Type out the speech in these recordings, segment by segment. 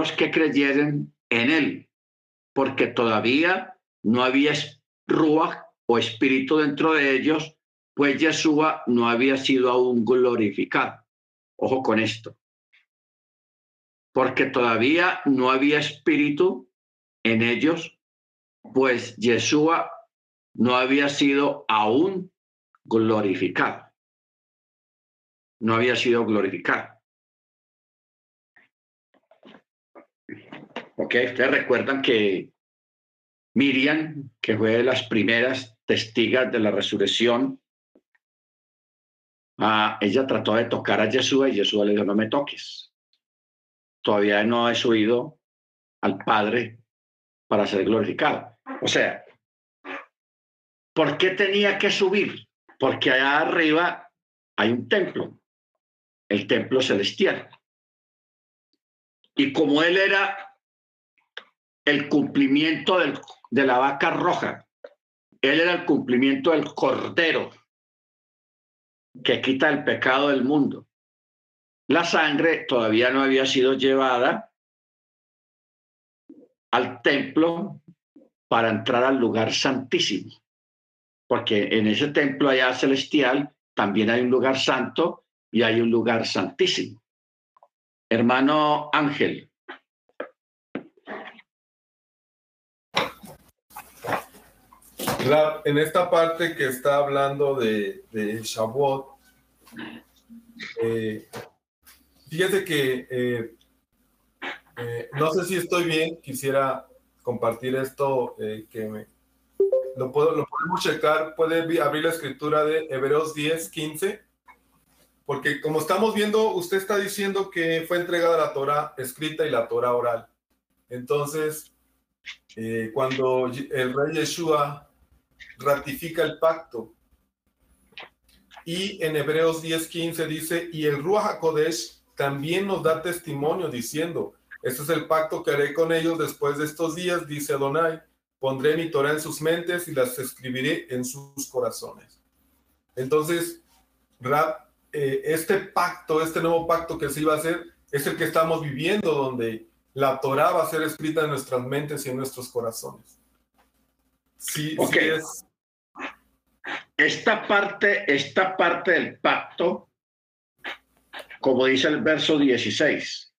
los que creyeren en él, porque todavía no había ruach o espíritu dentro de ellos, pues Yeshua no había sido aún glorificado. Ojo con esto. Porque todavía no había espíritu en ellos, pues Yeshua no había sido aún glorificado. No había sido glorificado. Ok, ustedes recuerdan que Miriam, que fue de las primeras testigas de la resurrección, ah, ella trató de tocar a Jesús y Jesús le dijo, no me toques. Todavía no he subido al Padre para ser glorificado. O sea, ¿por qué tenía que subir? Porque allá arriba hay un templo, el templo celestial. Y como él era el cumplimiento de la vaca roja, él era el cumplimiento del cordero que quita el pecado del mundo. La sangre todavía no había sido llevada al templo para entrar al lugar santísimo, porque en ese templo allá celestial también hay un lugar santo y hay un lugar santísimo. Hermano Ángel. En esta parte que está hablando de, de Shavuot, eh, fíjese que eh, eh, no sé si estoy bien, quisiera compartir esto que me, lo, puedo, lo podemos checar, puede abrir la escritura de Hebreos 10, 15, porque como estamos viendo, usted está diciendo que fue entregada la Torah escrita y la Torah oral. Entonces, cuando el rey Yeshua ratifica el pacto. Y en Hebreos 10:15 dice, y el Ruach HaKodesh también nos da testimonio diciendo, este es el pacto que haré con ellos después de estos días, dice Adonai, pondré mi Torah en sus mentes y las escribiré en sus corazones. Entonces, Rab, eh, este pacto, este nuevo pacto que se iba a hacer, es el que estamos viviendo, donde la Torah va a ser escrita en nuestras mentes y en nuestros corazones. Sí, sí es, esta parte, esta parte del pacto, como dice el verso 16,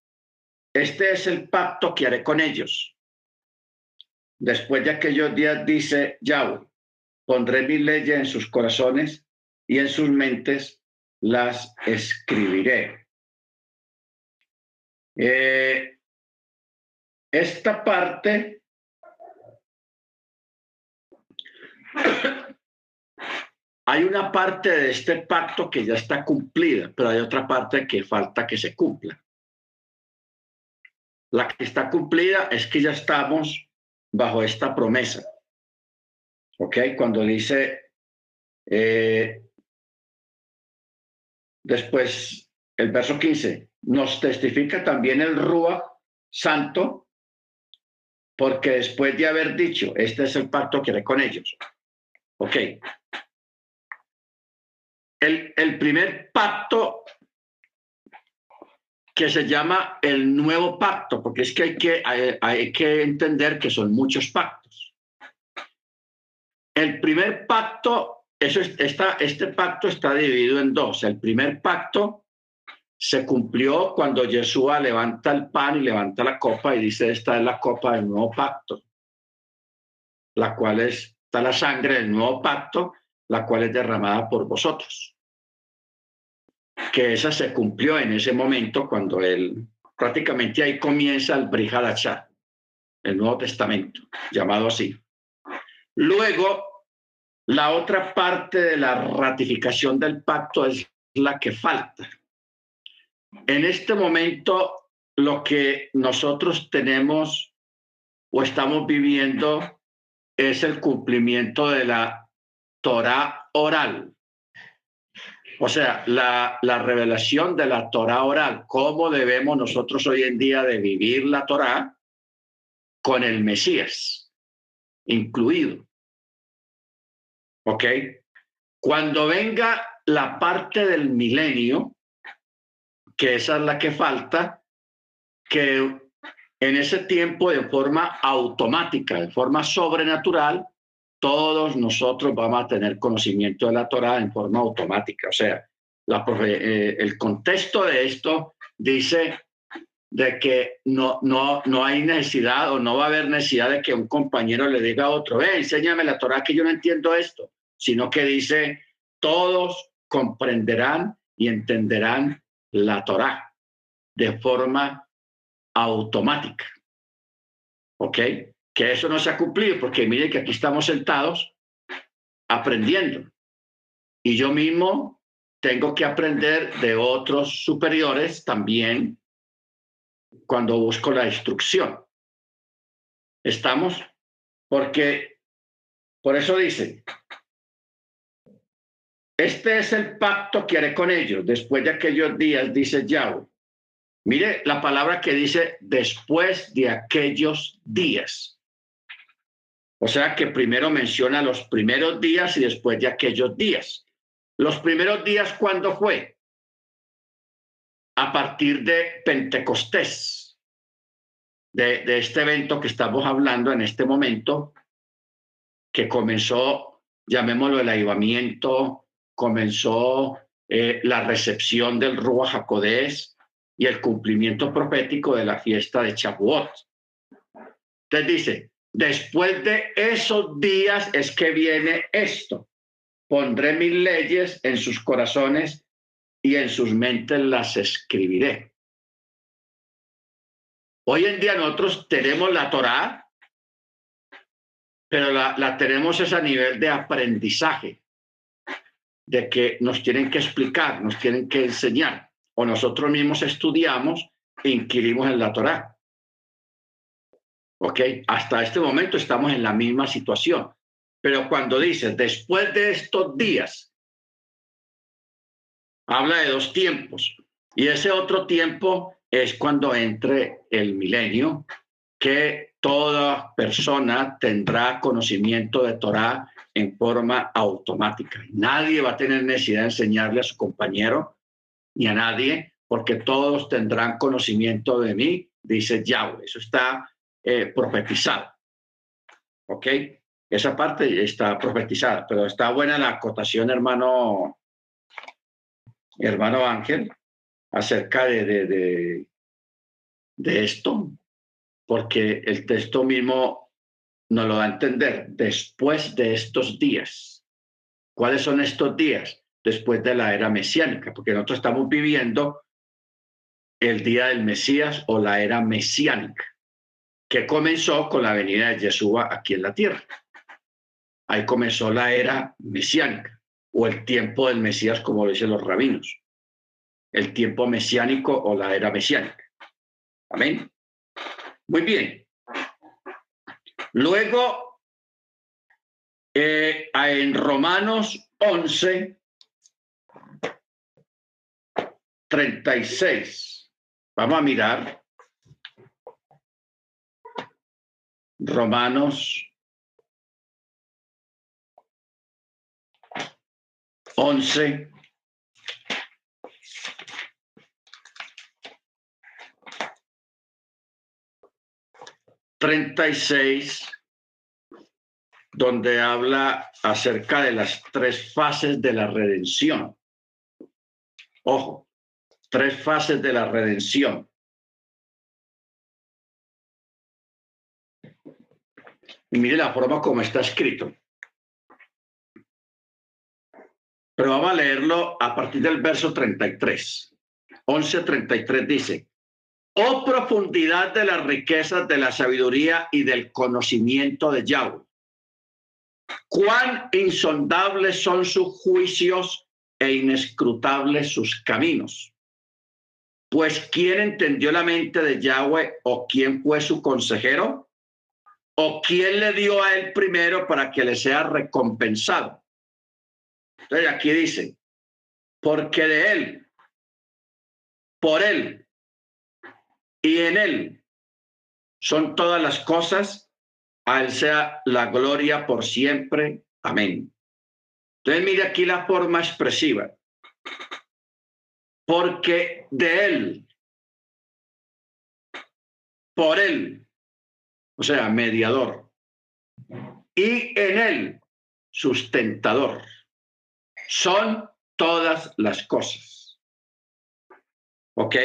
este es el pacto que haré con ellos. Después de aquellos días, dice Yahweh, pondré mis leyes en sus corazones y en sus mentes las escribiré. Eh, esta parte hay una parte de este pacto que ya está cumplida, pero hay otra parte que falta que se cumpla. La que está cumplida es que ya estamos bajo esta promesa. ¿Ok? Cuando dice, eh, después, el verso 15, nos testifica también el Rúa Santo, porque después de haber dicho, este es el pacto que haré con ellos. ¿Ok? El, primer pacto que se llama el nuevo pacto, porque es que hay que, hay, que entender que son muchos pactos. El primer pacto, eso está, este pacto está dividido en dos. El primer pacto se cumplió cuando Yeshua levanta el pan y levanta la copa y dice, esta es la copa del nuevo pacto, la cual está la sangre del nuevo pacto la cual es derramada por vosotros. Que esa se cumplió en ese momento cuando él, prácticamente ahí comienza el Brihadachá, el Nuevo Testamento, llamado así. Luego, la otra parte de la ratificación del pacto es la que falta. En este momento, lo que nosotros tenemos o estamos viviendo es el cumplimiento de la Torah oral. O sea, la, la, revelación de la Torah oral, cómo debemos nosotros hoy en día de vivir la Torah con el Mesías incluido. ¿Ok? Cuando venga la parte del milenio, que esa es la que falta, que en ese tiempo de forma automática, de forma sobrenatural, todos nosotros vamos a tener conocimiento de la Torah en forma automática. O sea, eh, el contexto de esto dice de que no, no, no hay necesidad o no va a haber necesidad de que un compañero le diga a otro, ve, enséñame la Torah que yo no entiendo esto, sino que dice, todos comprenderán y entenderán la Torah de forma automática. ¿Ok? Que eso no se ha cumplido, porque mire que aquí estamos sentados aprendiendo. Y yo mismo tengo que aprender de otros superiores también cuando busco la instrucción. ¿Estamos? Porque, por eso dice, este es el pacto que haré con ellos después de aquellos días, dice Yahweh. Mire la palabra que dice después de aquellos días. O sea que primero menciona los primeros días y después de aquellos días. Los primeros días, ¿cuándo fue? A partir de Pentecostés, de, este evento que estamos hablando en este momento, que comenzó, llamémoslo el avivamiento, comenzó eh, la recepción del Ruach Jacodés y el cumplimiento profético de la fiesta de Chabuot. Entonces dice, después de esos días es que viene esto. Pondré mis leyes en sus corazones y en sus mentes las escribiré. Hoy en día nosotros tenemos la Torá, pero la, la tenemos es a nivel de aprendizaje de que nos tienen que explicar, nos tienen que enseñar, o nosotros mismos estudiamos e inquirimos en la Torá. ¿Ok? Hasta este momento estamos en la misma situación. Pero cuando dice, después de estos días, habla de dos tiempos. Y ese otro tiempo es cuando entre el milenio, que toda persona tendrá conocimiento de Torá en forma automática. Nadie va a tener necesidad de enseñarle a su compañero ni a nadie, porque todos tendrán conocimiento de mí, dice Yahweh. Eso está eh, profetizado. ¿Ok? Esa parte está profetizada, pero está buena la acotación, hermano, hermano Ángel, acerca de, de, de, de esto, porque el texto mismo nos lo da a entender después de estos días. ¿Cuáles son estos días? Después de la era mesiánica, porque nosotros estamos viviendo el día del Mesías o la era mesiánica, que comenzó con la venida de Yeshua aquí en la tierra. Ahí comenzó la era mesiánica o el tiempo del Mesías, como dicen los rabinos. El tiempo mesiánico o la era mesiánica. Amén. Muy bien. Luego, eh, en Romanos 11, 36. Vamos a mirar. Romanos 11, 36, donde habla acerca de las tres fases de la redención. Ojo, tres fases de la redención. Y mire la forma como está escrito. Pero vamos a leerlo a partir del verso 33. 11.33 dice, oh profundidad de las riquezas de la sabiduría y del conocimiento de Yahweh. Cuán insondables son sus juicios e inescrutables sus caminos. Pues ¿quién entendió la mente de Yahweh o quién fue su consejero? ¿O quién le dio a él primero para que le sea recompensado? Entonces aquí dice, porque de él, por él y en él son todas las cosas, a él sea la gloria por siempre. Amén. Entonces mire aquí la forma expresiva. Porque de él por él, o sea, mediador, y en él, sustentador. Son todas las cosas. ¿Ok?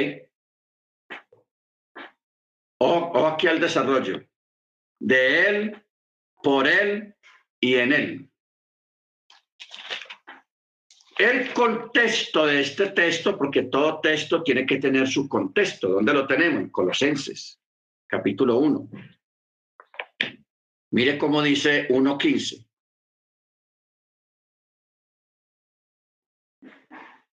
O, o aquí al desarrollo. De él, por él y en él. El contexto de este texto, porque todo texto tiene que tener su contexto. ¿Dónde lo tenemos? En Colosenses, capítulo 1. Mire cómo dice 1.15.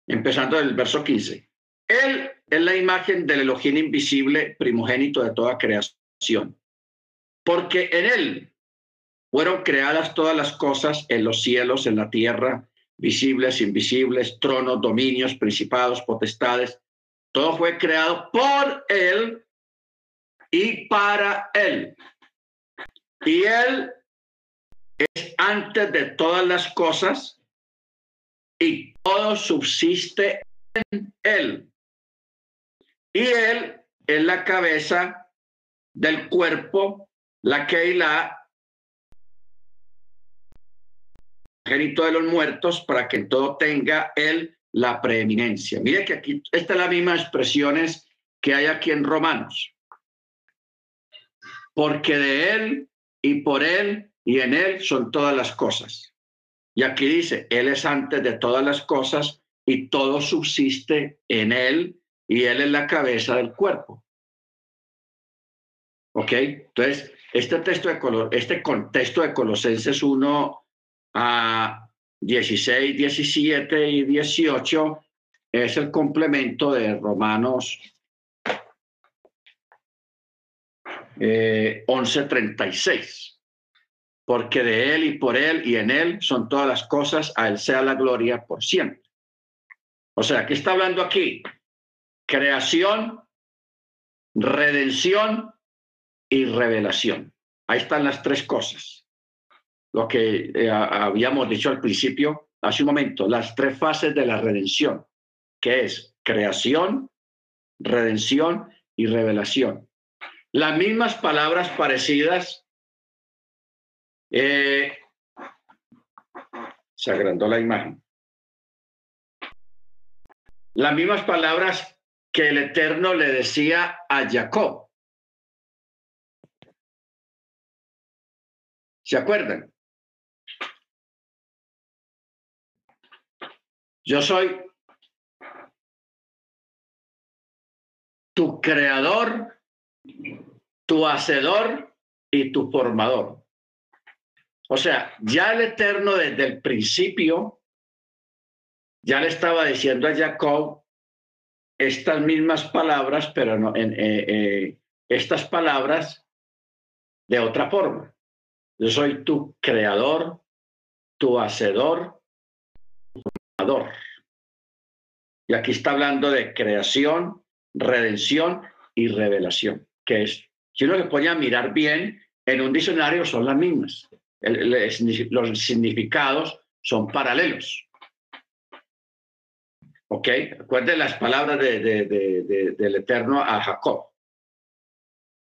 Empezando del verso 15. Él es la imagen del Elohim invisible, primogénito de toda creación. Porque en él fueron creadas todas las cosas en los cielos, en la tierra, visibles, invisibles, tronos, dominios, principados, potestades. Todo fue creado por Él y para Él. Y Él es antes de todas las cosas y todo subsiste en Él. Y Él es la cabeza del cuerpo, la Keilah, génito de los muertos, para que todo tenga él la preeminencia. Mire que aquí esta es la misma expresiones que hay aquí en Romanos. Porque de él y por él y en él son todas las cosas. Y aquí dice, él es antes de todas las cosas y todo subsiste en él y él es la cabeza del cuerpo. ¿Ok? Entonces, este texto de color, este contexto de Colosenses 1 a 16, 17 y 18 es el complemento de Romanos eh, 11:36. Porque de Él y por Él y en Él son todas las cosas, a Él sea la gloria por siempre. O sea, ¿qué está hablando aquí? Creación, redención y revelación. Ahí están las tres cosas lo que eh, habíamos dicho al principio, hace un momento, las tres fases de la redención, que es creación, redención y revelación. Las mismas palabras parecidas. Eh, se agrandó la imagen. Las mismas palabras que el Eterno le decía a Jacob. ¿Se acuerdan? Yo soy tu creador, tu hacedor y tu formador. O sea, ya el Eterno desde el principio ya le estaba diciendo a Jacob estas mismas palabras, pero no, en, eh, eh, estas palabras de otra forma. Yo soy tu creador, tu hacedor, y aquí está hablando de creación, redención y revelación, que es, si uno le pone a mirar bien, en un diccionario son las mismas. los significados son paralelos. ¿Ok? Recuerden las palabras del Eterno a Jacob.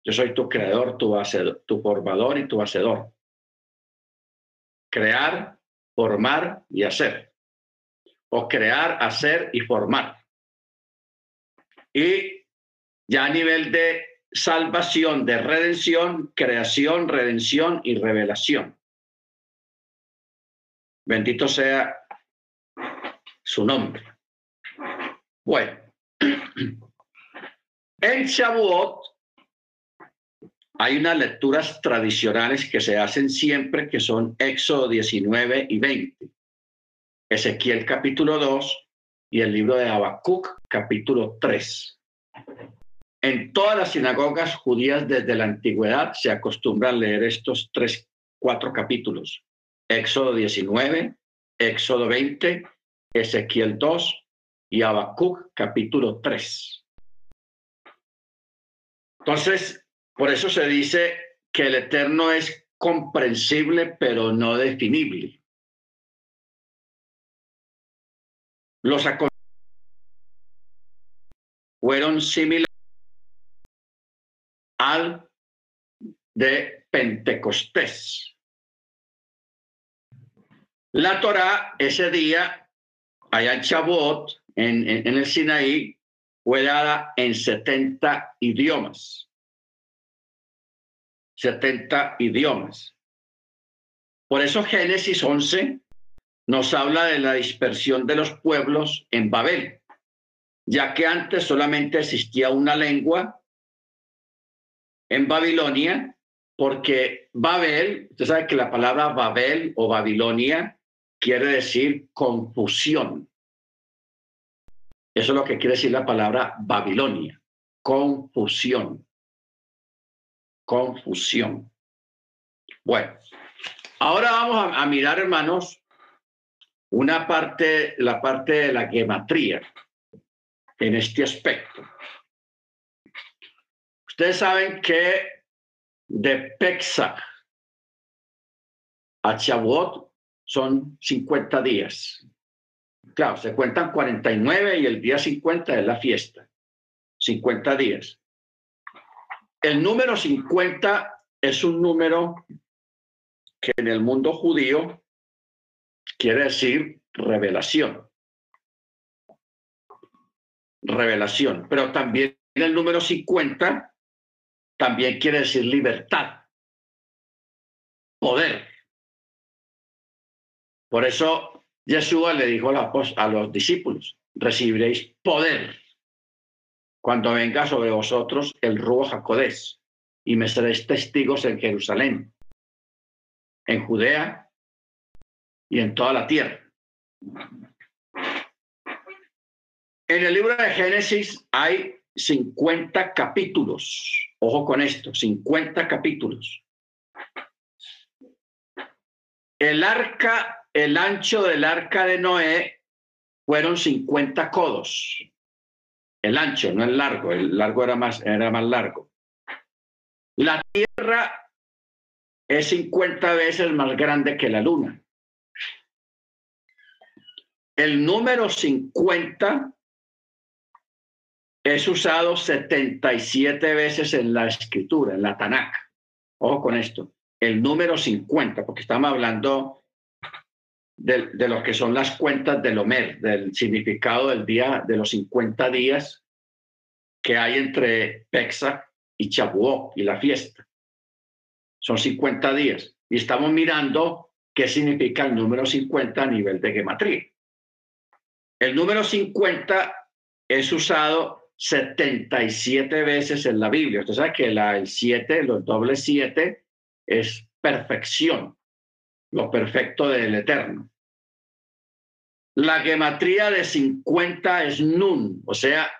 Yo soy tu creador, tu, hacedor, tu formador y tu hacedor. Crear, formar y hacer o crear, hacer y formar. Y ya a nivel de salvación, de redención, creación, redención y revelación. Bendito sea su nombre. Bueno, en Shavuot hay unas lecturas tradicionales que se hacen siempre, que son Éxodo 19 y 20. Ezequiel capítulo 2 y el libro de Habacuc capítulo 3. En todas las sinagogas judías desde la antigüedad se acostumbran a leer estos tres, cuatro capítulos. Éxodo 19, Éxodo 20, Ezequiel 2 y Habacuc capítulo 3. Entonces, por eso se dice que el Eterno es comprensible pero no definible. Los fueron similares al de Pentecostés. La Torá ese día, allá en Chabot, en, el Sinaí, fue dada en 70 idiomas. 70 idiomas. Por eso Génesis 11 nos habla de la dispersión de los pueblos en Babel, ya que antes solamente existía una lengua en Babilonia, porque Babel, usted sabe que la palabra Babel o Babilonia quiere decir confusión. Eso es lo que quiere decir la palabra Babilonia, confusión. Confusión. Bueno, ahora vamos a, mirar, hermanos, una parte, la parte de la gematría en este aspecto. Ustedes saben que de Pesach a Shavuot son 50 días. Claro, se cuentan 49 y el día 50 es la fiesta. 50 días. El número 50 es un número que en el mundo judío quiere decir revelación. Revelación. Pero también el número 50 también quiere decir libertad, poder. Por eso Yeshua le dijo a los discípulos, recibiréis poder cuando venga sobre vosotros el Ruach Jacodés y me seréis testigos en Jerusalén, en Judea y en toda la tierra. En el libro de Génesis hay 50 capítulos. Ojo con esto, 50 capítulos. El arca, el ancho del arca de Noé fueron 50 codos. El ancho, no el largo, el largo era más, era más largo. La tierra es 50 veces más grande que la luna. El número 50 es usado 77 veces en la escritura, en la Tanakh. Ojo con esto, el número 50, porque estamos hablando de, de, lo que son las cuentas del Homer, del significado del día, de los 50 días que hay entre Pesach y Chabuó y la fiesta. Son 50 días. Y estamos mirando qué significa el número 50 a nivel de gematría. El número 50 es usado 77 veces en la Biblia. Usted sabe que el 7, los dobles 7, es perfección, lo perfecto del eterno. La gematría de 50 es nun, o sea,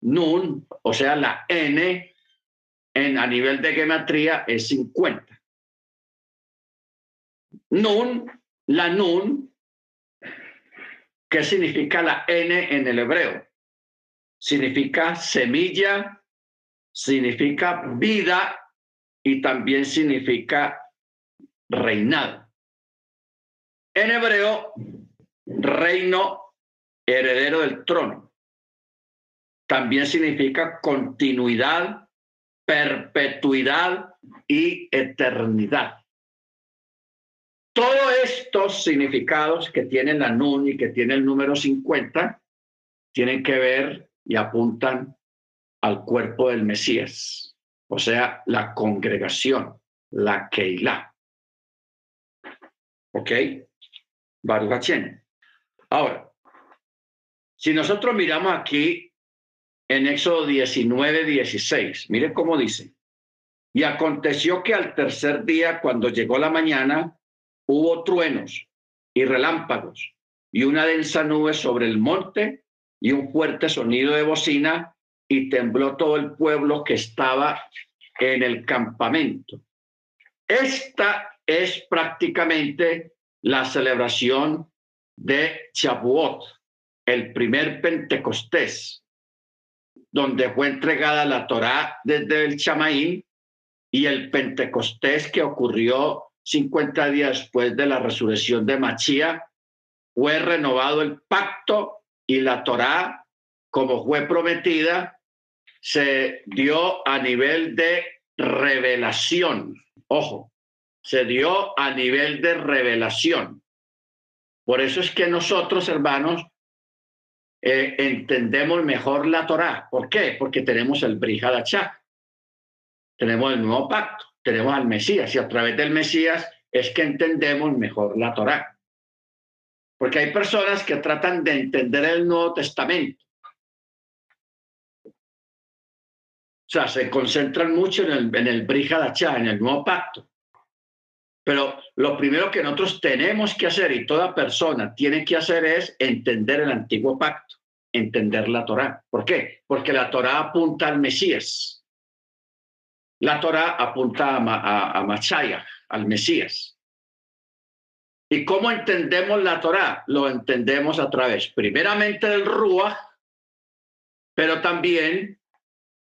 nun, o sea, la n en, a nivel de gematría es 50. Nun, la nun, ¿qué significa la n en el hebreo? Significa semilla, significa vida y también significa reinado. En hebreo, reino heredero del trono. También significa continuidad, perpetuidad y eternidad. Todos estos significados que tiene la NUN y que tiene el número 50 tienen que ver y apuntan al cuerpo del Mesías, o sea, la congregación, la Keilah. ¿Ok? Baruch Ahora, si nosotros miramos aquí en Éxodo 19, 16, mire cómo dice. Y aconteció que al tercer día, cuando llegó la mañana, hubo truenos y relámpagos y una densa nube sobre el monte y un fuerte sonido de bocina y tembló todo el pueblo que estaba en el campamento. Esta es prácticamente la celebración de Chabuot, el primer Pentecostés, donde fue entregada la Torá desde el Chamaín y el Pentecostés que ocurrió 50 días después de la resurrección de Machía, fue renovado el pacto y la Torá, como fue prometida, se dio a nivel de revelación. Ojo, se dio a nivel de revelación. Por eso es que nosotros, hermanos, eh, entendemos mejor la Torá. ¿Por qué? Porque tenemos el Brihadachá, tenemos el nuevo pacto, tenemos al Mesías, y a través del Mesías es que entendemos mejor la Torá. Porque hay personas que tratan de entender el Nuevo Testamento. O sea, se concentran mucho en el, en el en el nuevo pacto. Pero lo primero que nosotros tenemos que hacer y toda persona tiene que hacer es entender el antiguo pacto, entender la Torá. ¿Por qué? Porque la Torá apunta al Mesías. La Torá apunta a, a, al Mesías. ¿Y cómo entendemos la Torá? Lo entendemos a través, primeramente, del Ruach, pero también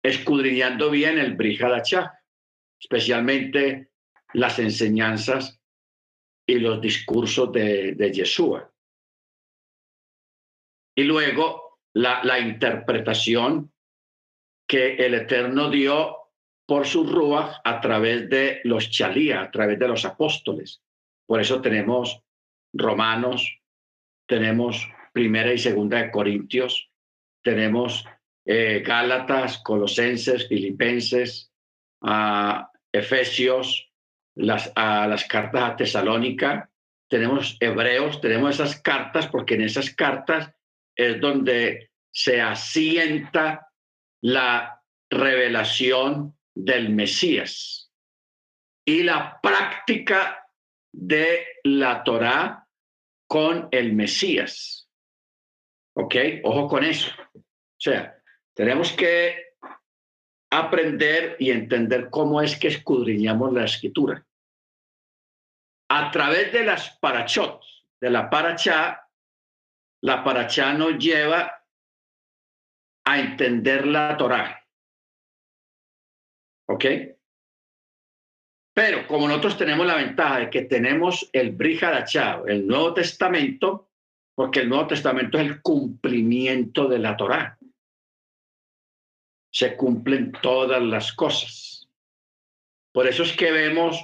escudriñando bien el Brihadachá, especialmente las enseñanzas y los discursos de, de Yeshua. Y luego la, la interpretación que el Eterno dio por su Ruach a través de los Chalía, a través de los apóstoles. Por eso tenemos Romanos, tenemos Primera y Segunda de Corintios, tenemos eh, Gálatas, Colosenses, Filipenses, Efesios, las, las cartas a Tesalónica, tenemos Hebreos, tenemos esas cartas porque en esas cartas es donde se asienta la revelación del Mesías. Y la práctica de la Torá con el Mesías. ¿Ok? Ojo con eso. O sea, tenemos que aprender y entender cómo es que escudriñamos la escritura. A través de las parachot, de la parachá, la parachá nos lleva a entender la Torá. ¿Ok? Pero como nosotros tenemos la ventaja de que tenemos el Brihadachá, el Nuevo Testamento, porque el Nuevo Testamento es el cumplimiento de la Torá. Se cumplen todas las cosas. Por eso es que vemos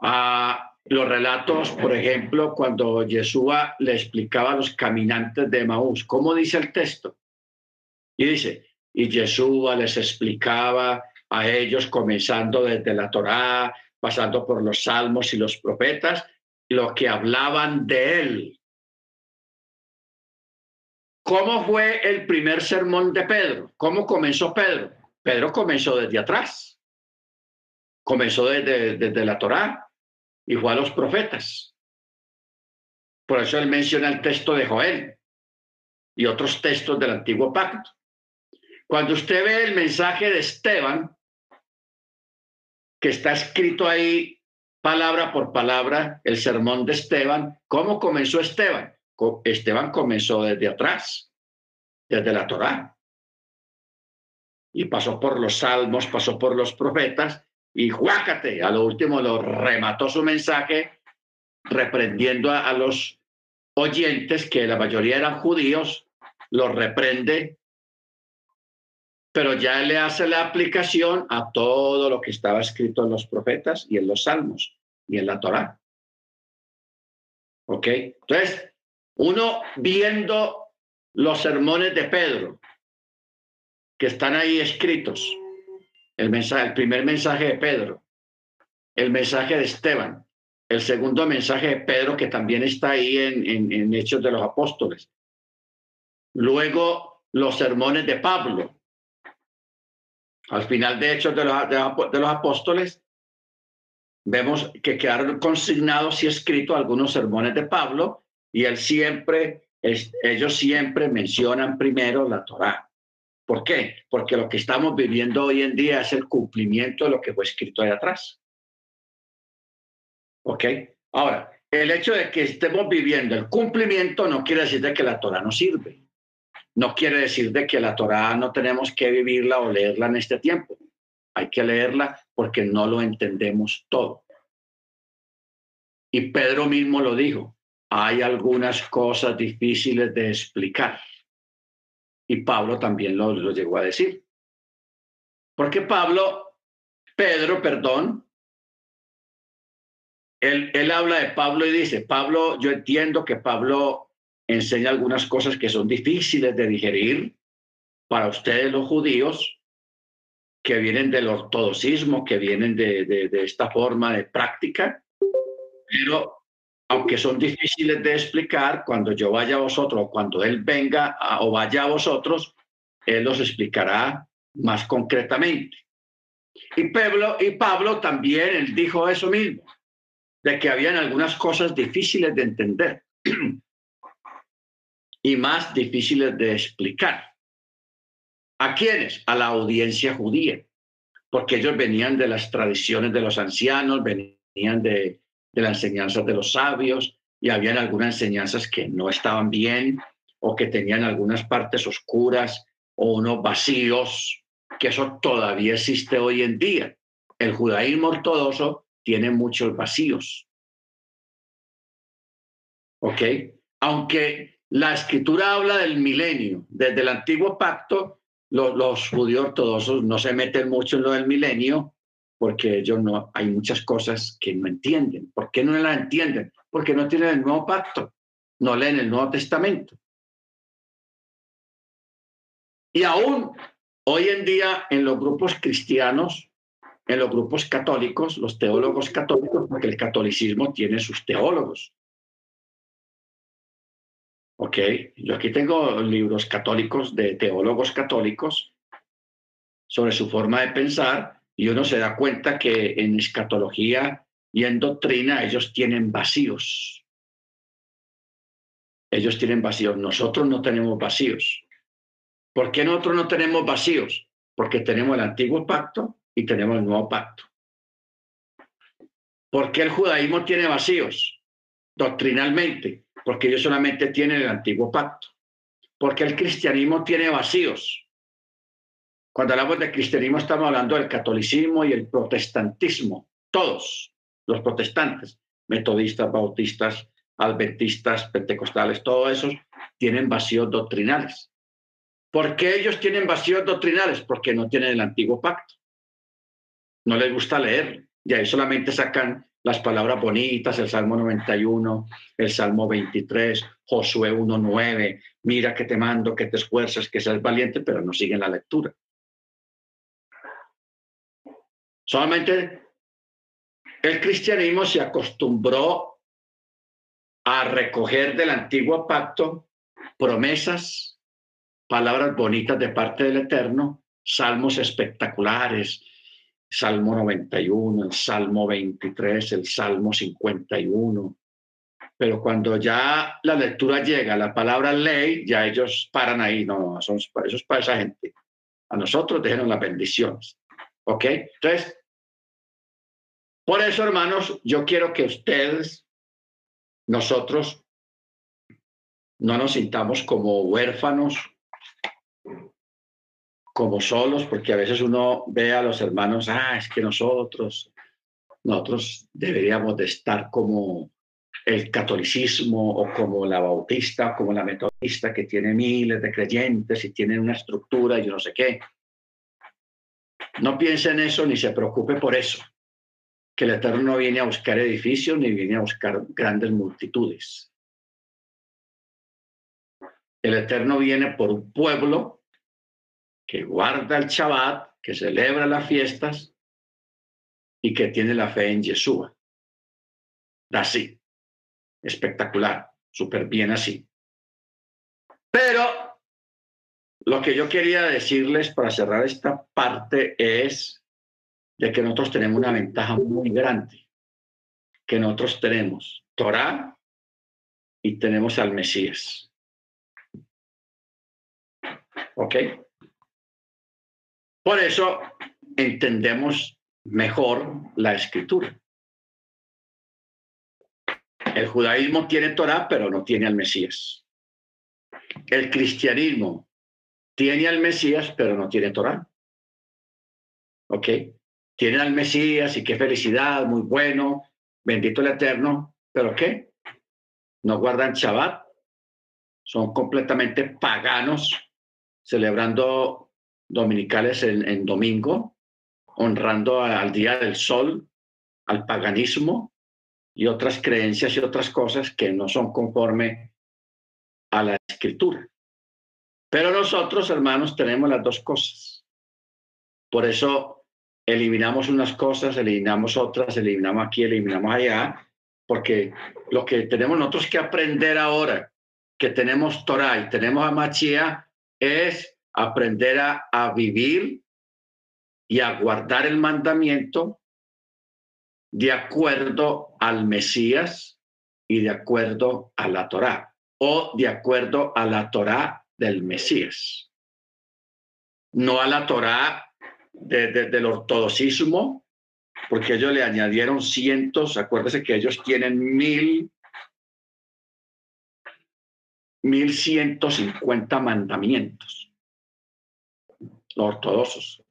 a los relatos, por ejemplo, cuando Yeshua le explicaba a los caminantes de Maús, ¿cómo dice el texto? Y dice, y Yeshua les explicaba a ellos comenzando desde la Torá, pasando por los salmos y los profetas, lo que hablaban de él. ¿Cómo fue el primer sermón de Pedro? ¿Cómo comenzó Pedro? Pedro comenzó desde atrás. Comenzó desde la Torá y fue a los profetas. Por eso él menciona el texto de Joel y otros textos del antiguo pacto. Cuando usted ve el mensaje de Esteban, que está escrito ahí palabra por palabra el sermón de Esteban. ¿Cómo comenzó Esteban? Esteban comenzó desde atrás, desde la Torá. Y pasó por los salmos, pasó por los profetas y juácate, a lo último lo remató su mensaje reprendiendo a, los oyentes, que la mayoría eran judíos, los reprende pero ya le hace la aplicación a todo lo que estaba escrito en los profetas y en los salmos y en la Torá. ¿Ok? Entonces, uno viendo los sermones de Pedro, que están ahí escritos, el, mensaje, el primer mensaje de Pedro, el mensaje de Esteban, el segundo mensaje de Pedro, que también está ahí en, en Hechos de los Apóstoles. Luego, los sermones de Pablo, al final de Hechos de los, Apóstoles, vemos que quedaron consignados y escritos algunos sermones de Pablo y él siempre, ellos siempre mencionan primero la Torá. ¿Por qué? Porque lo que estamos viviendo hoy en día es el cumplimiento de lo que fue escrito ahí atrás. ¿Ok? Ahora, el hecho de que estemos viviendo el cumplimiento no quiere decir de que la Torah no sirve no quiere decir de que la Torá no tenemos que vivirla o leerla en este tiempo. Hay que leerla porque no lo entendemos todo. Y Pedro mismo lo dijo, hay algunas cosas difíciles de explicar. Y Pablo también lo, lo llegó a decir. Porque Pablo Pedro, perdón, él, él habla de Pablo y dice, Pablo, yo entiendo que Pablo enseña algunas cosas que son difíciles de digerir para ustedes los judíos, que vienen del ortodoxismo, que vienen de, de, de esta forma de práctica, pero aunque son difíciles de explicar, cuando yo vaya a vosotros, cuando Él venga a, o vaya a vosotros, Él los explicará más concretamente. Y Pablo, y Pablo también, él dijo eso mismo, de que habían algunas cosas difíciles de entender y más difíciles de explicar. ¿A quiénes? A la audiencia judía, porque ellos venían de las tradiciones de los ancianos, venían de, de la enseñanza de los sabios y habían algunas enseñanzas que no estaban bien o que tenían algunas partes oscuras o unos vacíos, que eso todavía existe hoy en día. El judaísmo ortodoxo tiene muchos vacíos. ¿Ok? Aunque la escritura habla del milenio, desde el antiguo pacto, los, judíos ortodoxos no se meten mucho en lo del milenio, porque ellos no, hay muchas cosas que no entienden. ¿Por qué no las entienden? Porque no tienen el nuevo pacto, no leen el Nuevo Testamento. Y aún hoy en día en los grupos cristianos, en los grupos católicos, los teólogos católicos, porque el catolicismo tiene sus teólogos. Ok, yo aquí tengo libros católicos de teólogos católicos sobre su forma de pensar y uno se da cuenta que en escatología y en doctrina ellos tienen vacíos. Ellos tienen vacíos, nosotros no tenemos vacíos. ¿Por qué nosotros no tenemos vacíos? Porque tenemos el antiguo pacto y tenemos el nuevo pacto. ¿Por qué el judaísmo tiene vacíos? Doctrinalmente, porque ellos solamente tienen el antiguo pacto. Porque el cristianismo tiene vacíos, cuando hablamos de cristianismo estamos hablando del catolicismo y el protestantismo. Todos los protestantes, metodistas, bautistas, adventistas, pentecostales, todos esos tienen vacíos doctrinales. ¿Por qué ellos tienen vacíos doctrinales? Porque no tienen el antiguo pacto. No les gusta leer. Y ahí solamente sacan las palabras bonitas, el Salmo 91, el Salmo 23, Josué 1.9, mira que te mando, que te esfuerces, que seas valiente, pero no siguen la lectura. Solamente el cristianismo se acostumbró a recoger del antiguo pacto promesas, palabras bonitas de parte del Eterno, salmos espectaculares, Salmo 91, el Salmo 23, el Salmo 51. Pero cuando ya la lectura llega la palabra ley, ya ellos paran ahí. No, no, eso es para esa gente. A nosotros déjenos las bendiciones. ¿Ok? Entonces, por eso, hermanos, yo quiero que ustedes, nosotros, no nos sintamos como huérfanos, como solos, porque a veces uno ve a los hermanos, ah, es que nosotros, nosotros deberíamos de estar como el catolicismo o como la bautista, como la metodista, que tiene miles de creyentes y tiene una estructura y yo no sé qué. No piense en eso ni se preocupe por eso que el Eterno no viene a buscar edificios ni viene a buscar grandes multitudes. El Eterno viene por un pueblo que guarda el Shabbat, que celebra las fiestas y que tiene la fe en Yeshua. Así. Espectacular. Súper bien así. Pero lo que yo quería decirles para cerrar esta parte es de que nosotros tenemos una ventaja muy grande, que nosotros tenemos Torah y tenemos al Mesías. ¿Ok? Por eso entendemos mejor la escritura. El judaísmo tiene Torah, pero no tiene al Mesías. El cristianismo tiene al Mesías, pero no tiene Torah. ¿Ok? tienen al Mesías y qué felicidad, muy bueno, bendito el Eterno, pero ¿qué? No guardan Shabbat, son completamente paganos, celebrando dominicales en, domingo, honrando al día del sol, al paganismo y otras creencias y otras cosas que no son conforme a la escritura. Pero nosotros, hermanos, tenemos las dos cosas. Por eso eliminamos unas cosas, eliminamos otras, eliminamos aquí, eliminamos allá, porque lo que tenemos nosotros que aprender ahora, que tenemos Torah y tenemos a Machía, es aprender a, vivir y a guardar el mandamiento de acuerdo al Mesías y de acuerdo a la Torá o de acuerdo a la Torá del Mesías. No a la Torá del ortodoxismo, porque ellos le añadieron cientos, acuérdese que ellos tienen mil, mil ciento cincuenta mandamientos, los ortodoxos.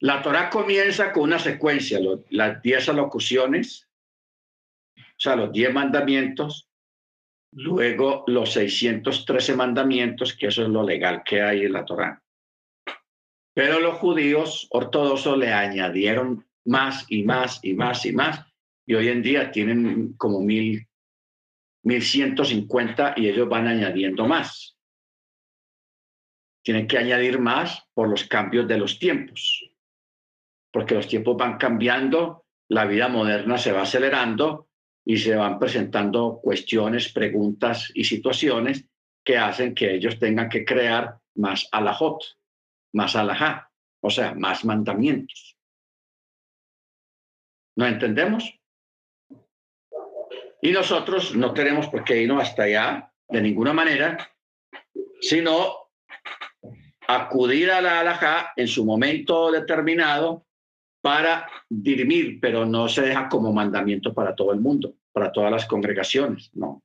La Torah comienza con una secuencia, las diez alocuciones, o sea, los diez mandamientos, luego los 613 mandamientos, que eso es lo legal que hay en la Torah. Pero los judíos ortodoxos le añadieron más y más y más y más, y hoy en día tienen como mil, mil ciento cincuenta y ellos van añadiendo más. Tienen que añadir más por los cambios de los tiempos porque los tiempos van cambiando, la vida moderna se va acelerando y se van presentando cuestiones, preguntas y situaciones que hacen que ellos tengan que crear más alajot, más alajá, o sea, más mandamientos. ¿No entendemos? Y nosotros no tenemos por qué irnos hasta allá de ninguna manera, sino acudir a la alajá en su momento determinado para dirimir, pero no se deja como mandamiento para todo el mundo, para todas las congregaciones, no.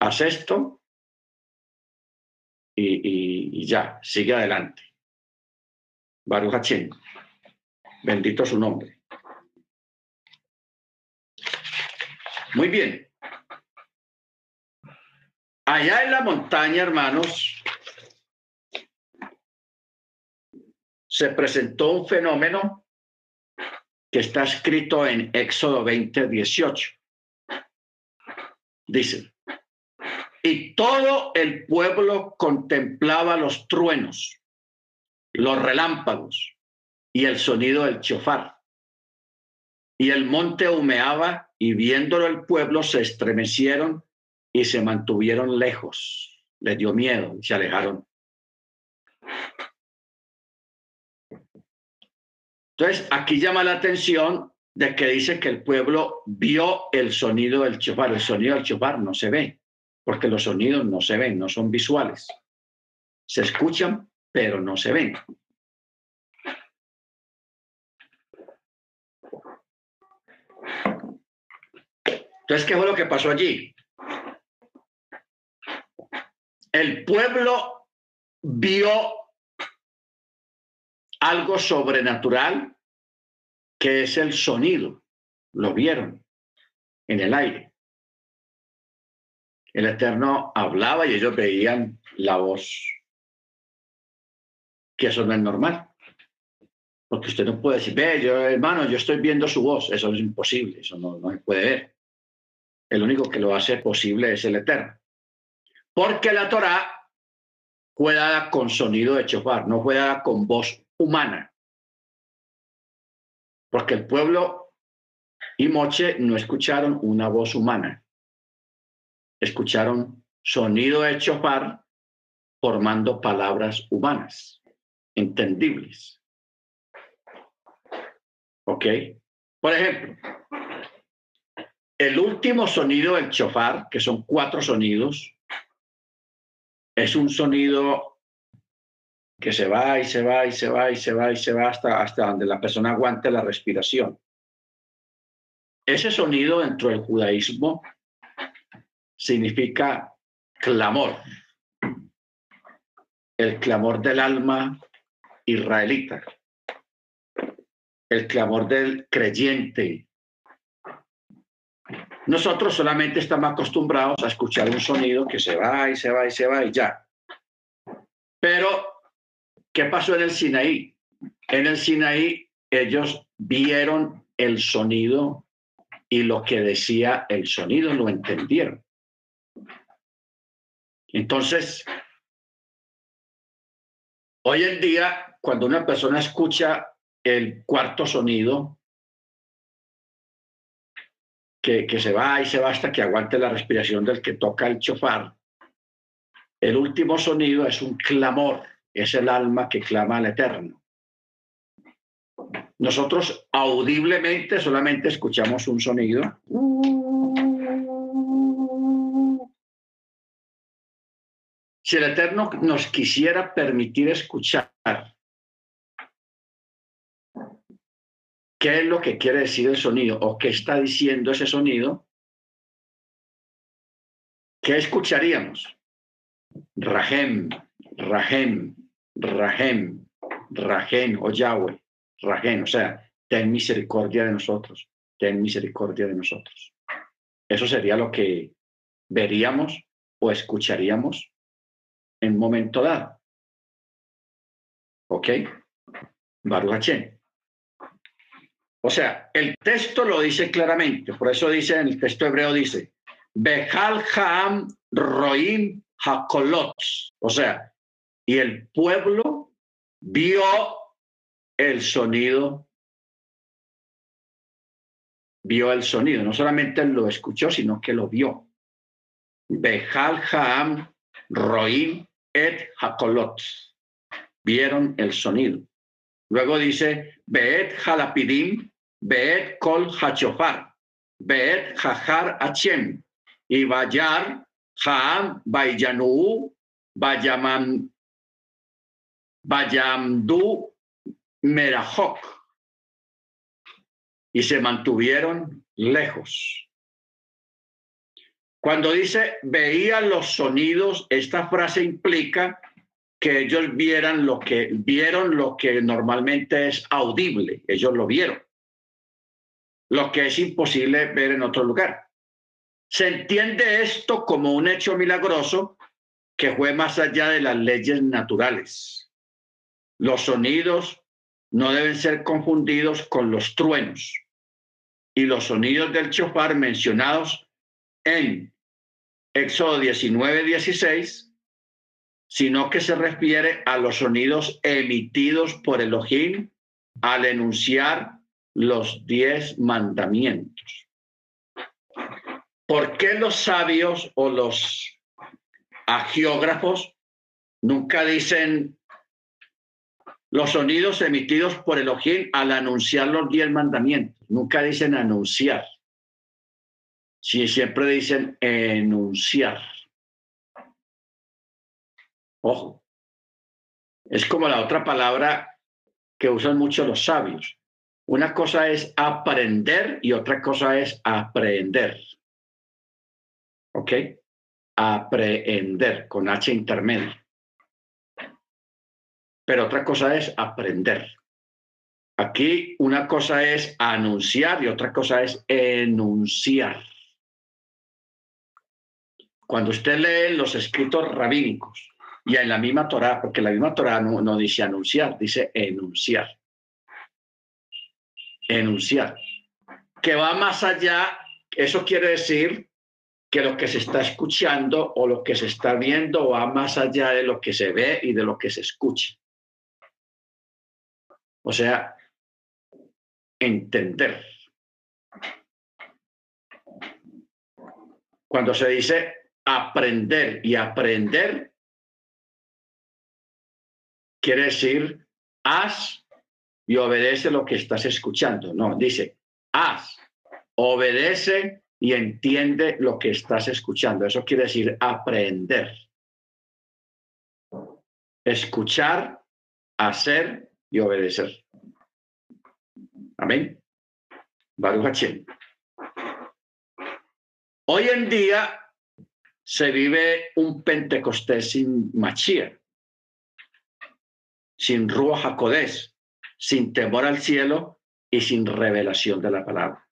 Haz esto y, ya, sigue adelante. Baruch. Bendito su nombre. Muy bien. Allá en la montaña, hermanos, se presentó un fenómeno que está escrito en Éxodo 20, 18. Dice, y todo el pueblo contemplaba los truenos, los relámpagos y el sonido del chofar. Y el monte humeaba y viéndolo el pueblo se estremecieron y se mantuvieron lejos. Les dio miedo y se alejaron. Entonces, aquí llama la atención de que dice que el pueblo vio el sonido del chofar. El sonido del chofar no se ve, porque los sonidos no se ven, no son visuales. Se escuchan, pero no se ven. Entonces, ¿qué fue lo que pasó allí? El pueblo vio algo sobrenatural que es el sonido. Lo vieron en el aire. El Eterno hablaba y ellos veían la voz. Que eso no es normal. Porque usted no puede decir, yo, hermano, yo estoy viendo su voz. Eso es imposible, eso no, no se puede ver. El único que lo hace posible es el Eterno. Porque la Torah fue dada con sonido de chofar, no fue dada con voz humana. Porque el pueblo y Moche no escucharon una voz humana. Escucharon sonido de chofar formando palabras humanas, entendibles. ¿Ok? Por ejemplo, el último sonido del chofar, que son cuatro sonidos, es un sonido que se va y se va y se va y se va y se va hasta, hasta donde la persona aguante la respiración. Ese sonido dentro del judaísmo significa clamor, el clamor del alma israelita, el clamor del creyente. Nosotros solamente estamos acostumbrados a escuchar un sonido que se va y se va y se va y ya. Pero ¿qué pasó en el Sinaí? En el Sinaí ellos vieron el sonido y lo que decía el sonido lo entendieron. Entonces, hoy en día, cuando una persona escucha el cuarto sonido, que, se va y se va hasta que aguante la respiración del que toca el chofar, el último sonido es un clamor, es el alma que clama al Eterno. Nosotros audiblemente solamente escuchamos un sonido. Si el Eterno nos quisiera permitir escuchar qué es lo que quiere decir el sonido o qué está diciendo ese sonido, ¿qué escucharíamos? Rahem, Rahem, Rahem, Rahem o Yahweh, Rahem, o sea, ten misericordia de nosotros, ten misericordia de nosotros. Eso sería lo que veríamos o escucharíamos en un momento dado. ¿Ok? Baruch O sea, el texto lo dice claramente, por eso dice en el texto hebreo dice, Behal Haam Roim Hakolot, o sea, y el pueblo vio el sonido, vio el sonido, no solamente lo escuchó, sino que lo vio. Behal Haam Roim et Hakolot, vieron el sonido. Luego dice, Beet Halapidim, Beet Kol Hachofar, Beet Hajar Achem, y Bayar Haam Bayanu Bayam, Bayamdu Merahok y se mantuvieron lejos. Cuando dice veían los sonidos, esta frase implica que ellos vieran lo que vieron lo que normalmente es audible, ellos lo vieron. Lo que es imposible ver en otro lugar. Se entiende esto como un hecho milagroso que fue más allá de las leyes naturales. Los sonidos no deben ser confundidos con los truenos y los sonidos del chofar mencionados en Éxodo 19, 16, sino que se refiere a los sonidos emitidos por Elohim al enunciar los diez mandamientos. ¿Por qué los sabios o los a geógrafos nunca dicen los sonidos emitidos por el Elohim al anunciar los diez mandamientos. Nunca dicen anunciar. Sí, siempre dicen enunciar. Ojo. Es como la otra palabra que usan mucho los sabios. Una cosa es aprender y otra cosa es aprender. ¿Ok? aprender con H intermedio. Pero otra cosa es aprender. Aquí una cosa es anunciar y otra cosa es enunciar. Cuando usted lee los escritos rabínicos y en la misma Torah, porque la misma no, no dice anunciar, dice enunciar. Enunciar. Que va más allá, eso quiere decir que lo que se está escuchando o lo que se está viendo va más allá de lo que se ve y de lo que se escucha. O sea, entender. Cuando se dice aprender y aprender, quiere decir haz y obedece lo que estás escuchando. No, dice haz, obedece y entiende lo que estás escuchando. Eso quiere decir aprender. Escuchar, hacer y obedecer. Amén. Baruch Hoy en día se vive un Pentecostés sin machía, sin Ruach HaKodesh, sin temor al cielo y sin revelación de la palabra.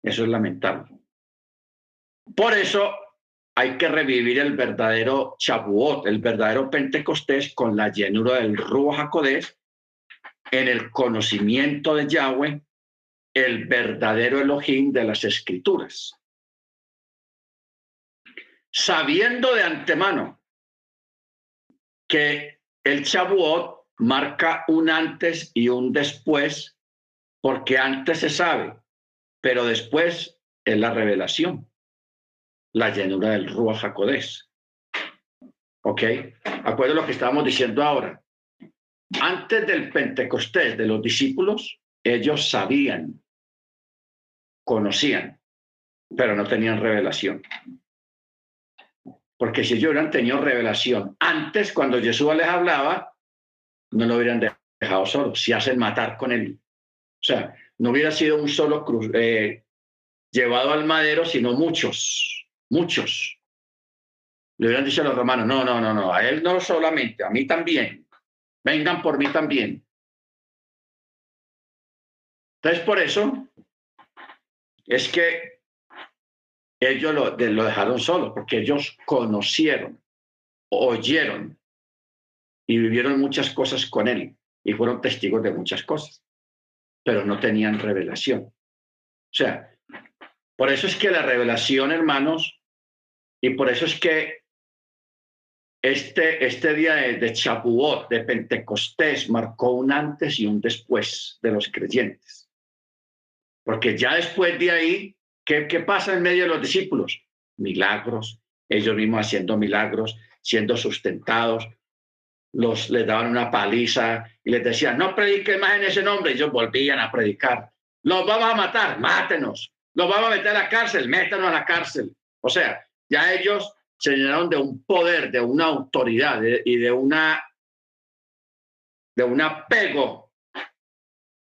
Eso es lamentable. Por eso hay que revivir el verdadero Chabuot, el verdadero Pentecostés con la llenura del Ruach HaKodesh en el conocimiento de Yahweh, el verdadero Elohim de las Escrituras. Sabiendo de antemano que el Chabuot marca un antes y un después, porque antes se sabe, pero después es la revelación la llenura del Ruach HaKodesh. ¿Ok? Acuerdo lo que estábamos diciendo ahora. Antes del Pentecostés de los discípulos, ellos sabían, conocían, pero no tenían revelación. Porque si ellos hubieran tenido revelación antes, cuando Jesús les hablaba, no lo hubieran dejado solo, se hacen matar con él. O sea, no hubiera sido un solo cruz, eh, llevado al madero, sino muchos muchos. Le hubieran dicho a los romanos, no, no, no, no, a él no solamente, a mí también. Vengan por mí también. Entonces, por eso es que ellos lo, lo dejaron solo, porque ellos conocieron, oyeron y vivieron muchas cosas con él y fueron testigos de muchas cosas, pero no tenían revelación. O sea, por eso es que la revelación, hermanos, y por eso es que este, este día de, de Chapuot, de Pentecostés, marcó un antes y un después de los creyentes. Porque ya después de ahí, ¿qué, qué pasa en medio de los discípulos? Milagros, ellos mismos haciendo milagros, siendo sustentados, los les daban una paliza y les decían, no prediquen más en ese nombre. Ellos volvían a predicar. Los vamos a matar, mátenos. Los vamos a meter a la cárcel, métanos a la cárcel. O sea, ya ellos se llenaron de un poder, de una autoridad y de una de un apego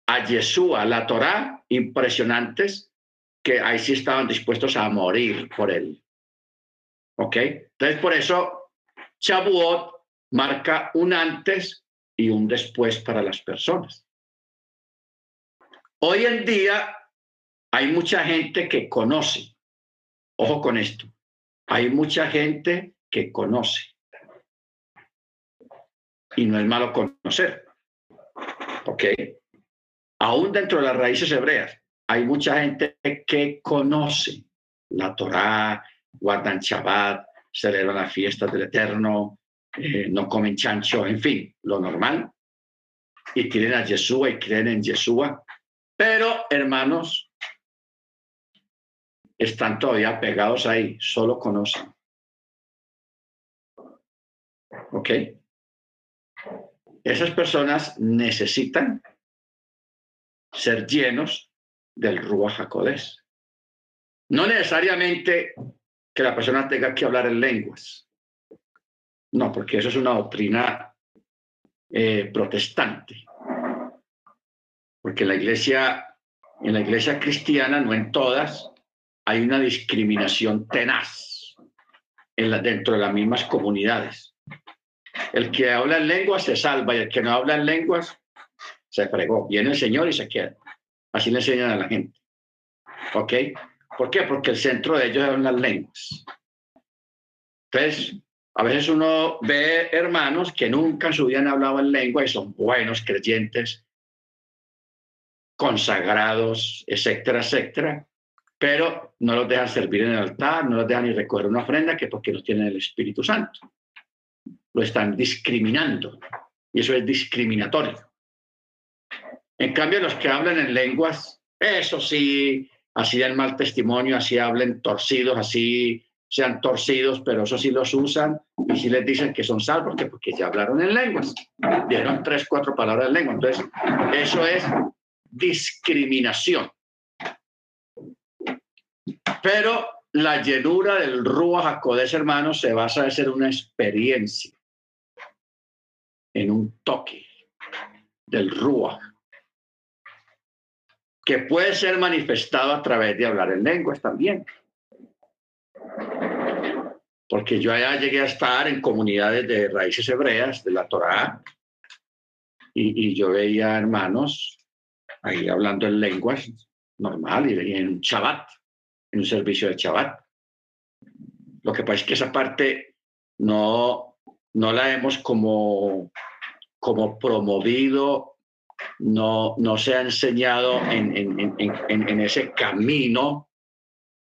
a Yeshua, a la Torá, impresionantes, que ahí sí estaban dispuestos a morir por él. ¿Ok? Entonces, por eso, Shavuot marca un antes y un después para las personas. Hoy en día hay mucha gente que conoce, ojo con esto, hay mucha gente que conoce. Y no es malo conocer. ¿Ok? Aún dentro de las raíces hebreas, hay mucha gente que conoce la Torá, guardan Shabbat, celebran las fiestas del Eterno, eh, no comen chancho, en fin, lo normal. Y creen a Yeshua y creen en Yeshua. Pero, hermanos, están todavía pegados ahí, solo conocen. ¿Ok? Esas personas necesitan ser llenos del Ruach. No necesariamente que la persona tenga que hablar en lenguas. No, porque eso es una doctrina eh, protestante. Porque la iglesia, en la iglesia cristiana, no en todas, hay una discriminación tenaz dentro de las mismas comunidades. El que habla en lenguas se salva y el que no habla en lenguas se fregó. Viene el Señor y se queda. Así le enseñan a la gente. ¿Ok? ¿Por qué? Porque el centro de ellos son las lenguas. Entonces, a veces uno ve hermanos que nunca en su vida han hablado en lengua y son buenos creyentes, consagrados, etcétera, etcétera, pero no los dejan servir en el altar, no los dejan ni recoger una ofrenda, que porque no tienen el Espíritu Santo. Lo están discriminando y eso es discriminatorio. En cambio, los que hablan en lenguas, eso sí, así dan mal testimonio, así hablen torcidos, así sean torcidos, pero eso sí los usan y sí les dicen que son salvos, porque, porque ya hablaron en lenguas, dieron tres, cuatro palabras en lengua. Entonces, eso es discriminación. Pero la llenura del Ruach HaKodesh, hermanos, se basa en una experiencia, en un toque del Ruach, que puede ser manifestado a través de hablar en lenguas también. Porque yo allá llegué a estar en comunidades de raíces hebreas, de la Torá, y, yo veía hermanos ahí hablando en lenguas normal y en Shabbat en un servicio de Shabbat. Lo que pasa es que esa parte no, no la hemos como, como promovido, no, no se ha enseñado en, en ese camino,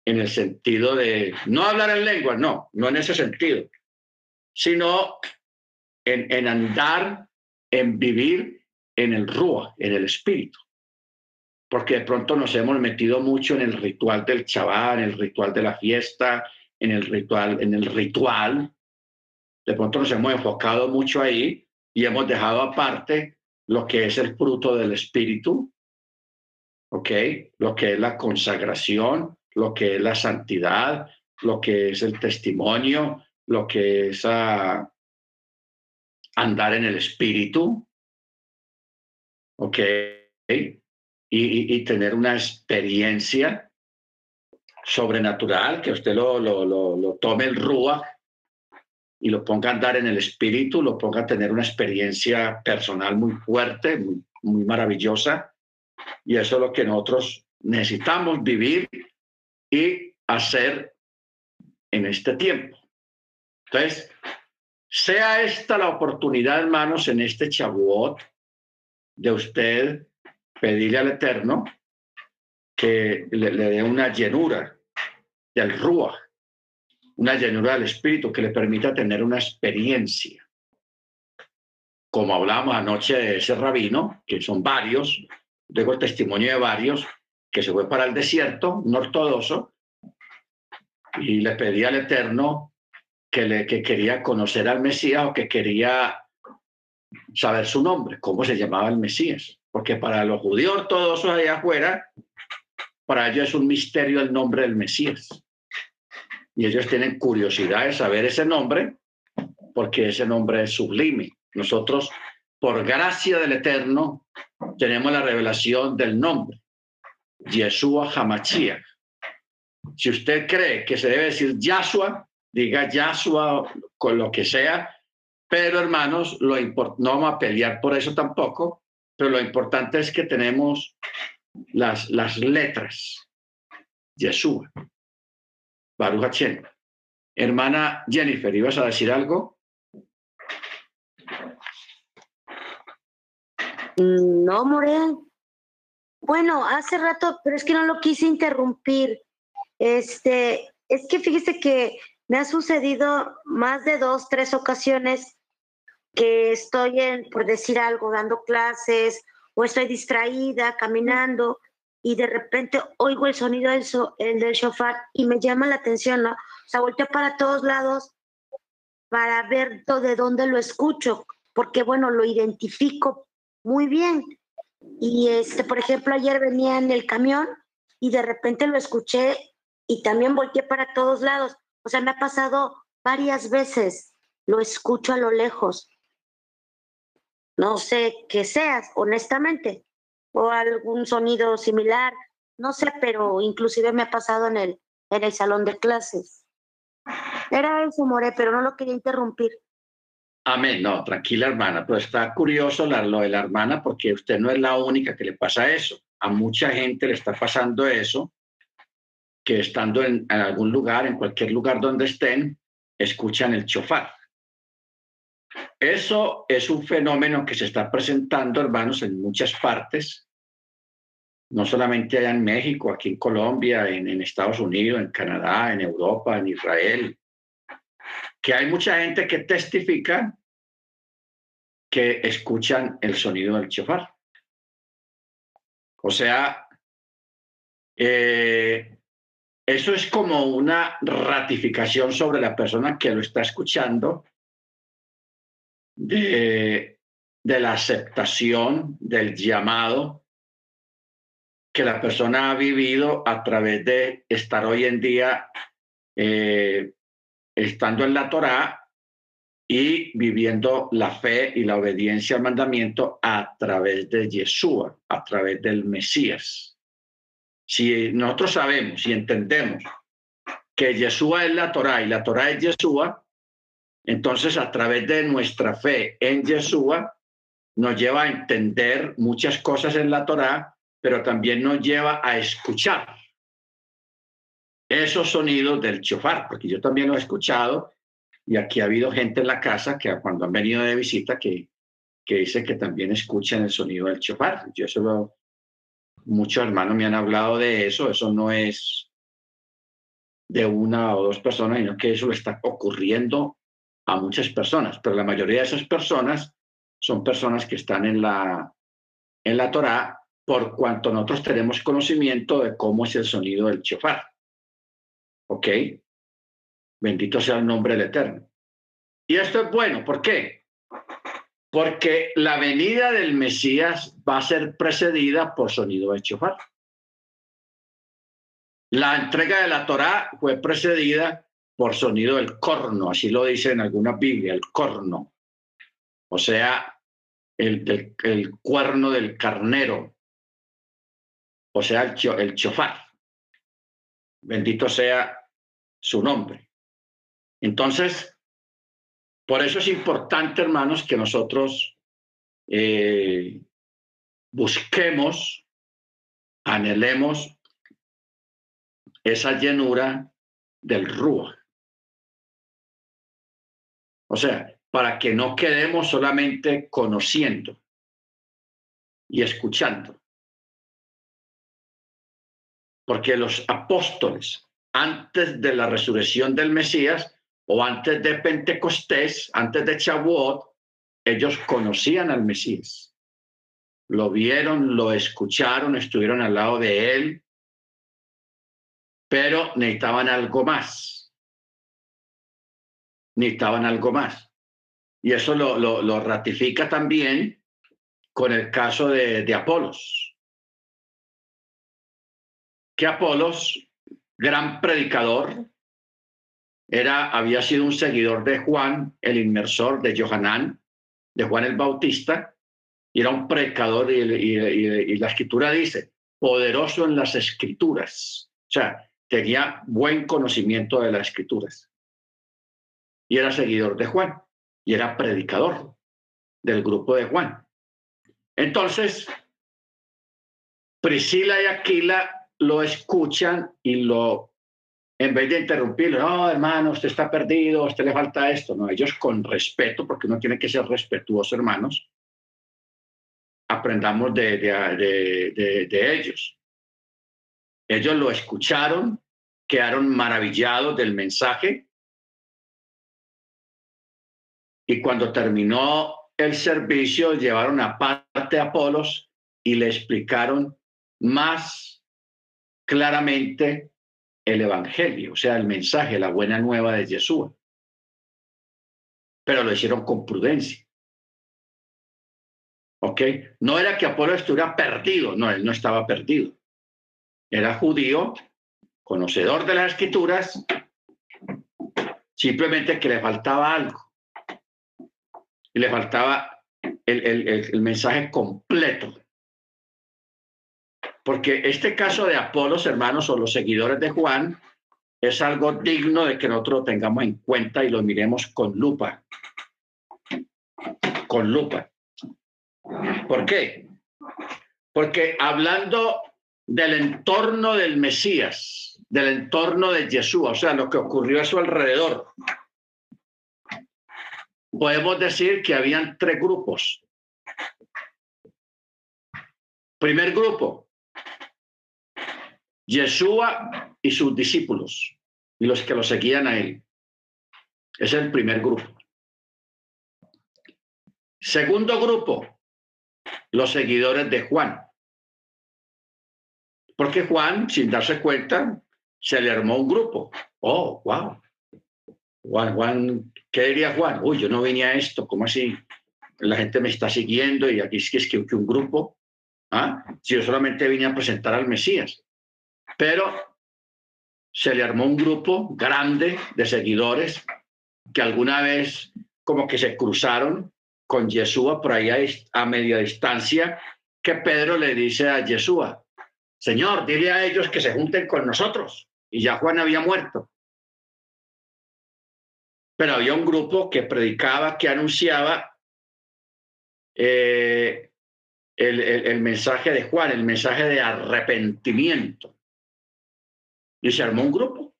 en el sentido de no hablar en lengua, no, no en ese sentido, sino en, andar, en vivir en el Rúa, en el espíritu. Porque de pronto nos hemos metido mucho en el ritual del chaval, en el ritual de la fiesta, en el ritual, en el ritual. De pronto nos hemos enfocado mucho ahí y hemos dejado aparte lo que es el fruto del espíritu, ¿ok? Lo que es la consagración, lo que es la santidad, lo que es el testimonio, lo que es ah, andar en el espíritu, ¿ok? Y, tener una experiencia sobrenatural, que usted lo, lo, lo, tome el rúa y lo ponga a andar en el espíritu, lo ponga a tener una experiencia personal muy fuerte, muy, muy maravillosa. Y eso es lo que nosotros necesitamos vivir y hacer en este tiempo. Entonces, sea esta la oportunidad, hermanos, en este chabuot, de usted pedirle al Eterno que le, dé una llenura del Ruach, una llenura del Espíritu que le permita tener una experiencia. Como hablamos anoche de ese rabino, que son varios, tengo el testimonio de varios, que se fue para el desierto, un ortodoxo, y le pedía al Eterno que, le, que quería conocer al Mesías o que quería saber su nombre, cómo se llamaba el Mesías. Porque para los judíos todos allá afuera, para ellos es un misterio el nombre del Mesías. Y ellos tienen curiosidad de saber ese nombre porque ese nombre es sublime. Nosotros, por gracia del Eterno, tenemos la revelación del nombre, Yeshua Hamachia. Si usted cree que se debe decir Yahshua, diga Yahshua con lo que sea, pero hermanos, lo no vamos a pelear por eso tampoco, pero lo importante es que tenemos las, las letras. Yeshua. Baruch Hermana Jennifer, ¿ibas a decir algo? No, More. Bueno, hace rato, pero es que no lo quise interrumpir. Este, es que fíjese que me ha sucedido más de dos, tres ocasiones que estoy en, por decir algo, dando clases o estoy distraída, caminando y de repente oigo el sonido del, el del shofar y me llama la atención, ¿no? O sea, volteo para todos lados para ver de dónde lo escucho, porque bueno, lo identifico muy bien. Y este, por ejemplo, ayer venía en el camión y de repente lo escuché y también volteé para todos lados. O sea, me ha pasado varias veces, lo escucho a lo lejos. No sé qué seas, honestamente, o algún sonido similar, no sé, pero inclusive me ha pasado en el, en el salón de clases. Era eso, More, pero no lo quería interrumpir. Amén, no, tranquila hermana, pero está curioso lo de la hermana porque usted no es la única que le pasa eso. A mucha gente le está pasando eso que estando en, algún lugar, en cualquier lugar donde estén, escuchan el chofar. Eso es un fenómeno que se está presentando, hermanos, en muchas partes, no solamente allá en México, aquí en Colombia, en, en Estados Unidos, en Canadá, en Europa, en Israel, que hay mucha gente que testifica que escuchan el sonido del chofar. O sea, eh, eso es como una ratificación sobre la persona que lo está escuchando de, la aceptación del llamado que la persona ha vivido a través de estar hoy en día eh, estando en la Torá y viviendo la fe y la obediencia al mandamiento a través de Yeshua, a través del Mesías. Si nosotros sabemos y entendemos que Yeshua es la Torah y la Torah es Yeshua, entonces a través de nuestra fe en Yeshua nos lleva a entender muchas cosas en la Torah, pero también nos lleva a escuchar esos sonidos del chofar, porque yo también lo he escuchado y aquí ha habido gente en la casa que cuando han venido de visita que, que dice que también escuchan el sonido del chofar. Yo eso muchos hermanos me han hablado de eso, eso no es de una o dos personas, sino que eso está ocurriendo a muchas personas, pero la mayoría de esas personas son personas que están en la, en la Torá por cuanto nosotros tenemos conocimiento de cómo es el sonido del chofar. ¿Ok? Bendito sea el nombre del Eterno. Y esto es bueno, ¿por qué? Porque la venida del Mesías va a ser precedida por sonido de chofar. La entrega de la Torá fue precedida por sonido del corno, así lo dice en alguna Biblia, el corno. O sea, el, el, cuerno del carnero, o sea, el, el chofar. Bendito sea su nombre. Entonces, por eso es importante, hermanos, que nosotros eh, busquemos, anhelemos esa llenura del Rúa. O sea, para que no quedemos solamente conociendo y escuchando. Porque los apóstoles, antes de la resurrección del Mesías o antes de Pentecostés, antes de Chabuot, ellos conocían al Mesías. Lo vieron, lo escucharon, estuvieron al lado de él, pero necesitaban algo más. Necesitaban algo más. Y eso lo, lo, ratifica también con el caso de Apolos. Que Apolos, gran predicador, era, había sido un seguidor de Juan, el inmersor de Johanán, de Juan el Bautista, y era un predicador, y, y, y, la escritura dice, poderoso en las escrituras. O sea, tenía buen conocimiento de las escrituras y era seguidor de Juan y era predicador del grupo de Juan. Entonces, Priscila y Aquila lo escuchan y lo, en vez de interrumpirlo, no, hermano, usted está perdido, a usted le falta esto, no, ellos con respeto, porque uno tiene que ser respetuoso, hermanos, aprendamos de, de, de ellos. Ellos lo escucharon, quedaron maravillados del mensaje y cuando terminó el servicio llevaron aparte a Apolos y le explicaron más claramente el Evangelio, o sea, el mensaje, la buena nueva de Jesús. Pero lo hicieron con prudencia. ¿Ok? No era que Apolo estuviera perdido, no, él no estaba perdido. Era judío, conocedor de las escrituras, simplemente que le faltaba algo. Y le faltaba el, el, mensaje completo. Porque este caso de Apolos, hermanos, o los seguidores de Juan, es algo digno de que nosotros lo tengamos en cuenta y lo miremos con lupa. Con lupa. ¿Por qué? Porque hablando del entorno del Mesías, del entorno de Jesús, o sea, lo que ocurrió a su alrededor. Podemos decir que habían tres grupos. Primer grupo, Yeshua y sus discípulos y los que lo seguían a él. Es el primer grupo. Segundo grupo, los seguidores de Juan. Porque Juan, sin darse cuenta, se le armó un grupo. Oh, wow. Juan, Juan, ¿qué diría Juan? Uy, yo no venía a esto, ¿cómo así? La gente me está siguiendo y aquí es que es que, un grupo. ¿ah? Si yo solamente vine a presentar al Mesías. Pero se le armó un grupo grande de seguidores que alguna vez como que se cruzaron con Yeshua por ahí a, media distancia, que Pedro le dice a Yeshua, Señor, dile a ellos que se junten con nosotros y ya Juan había muerto. Pero había un grupo que predicaba, que anunciaba eh, el, el, mensaje de Juan, el mensaje de arrepentimiento. Y se armó un grupo.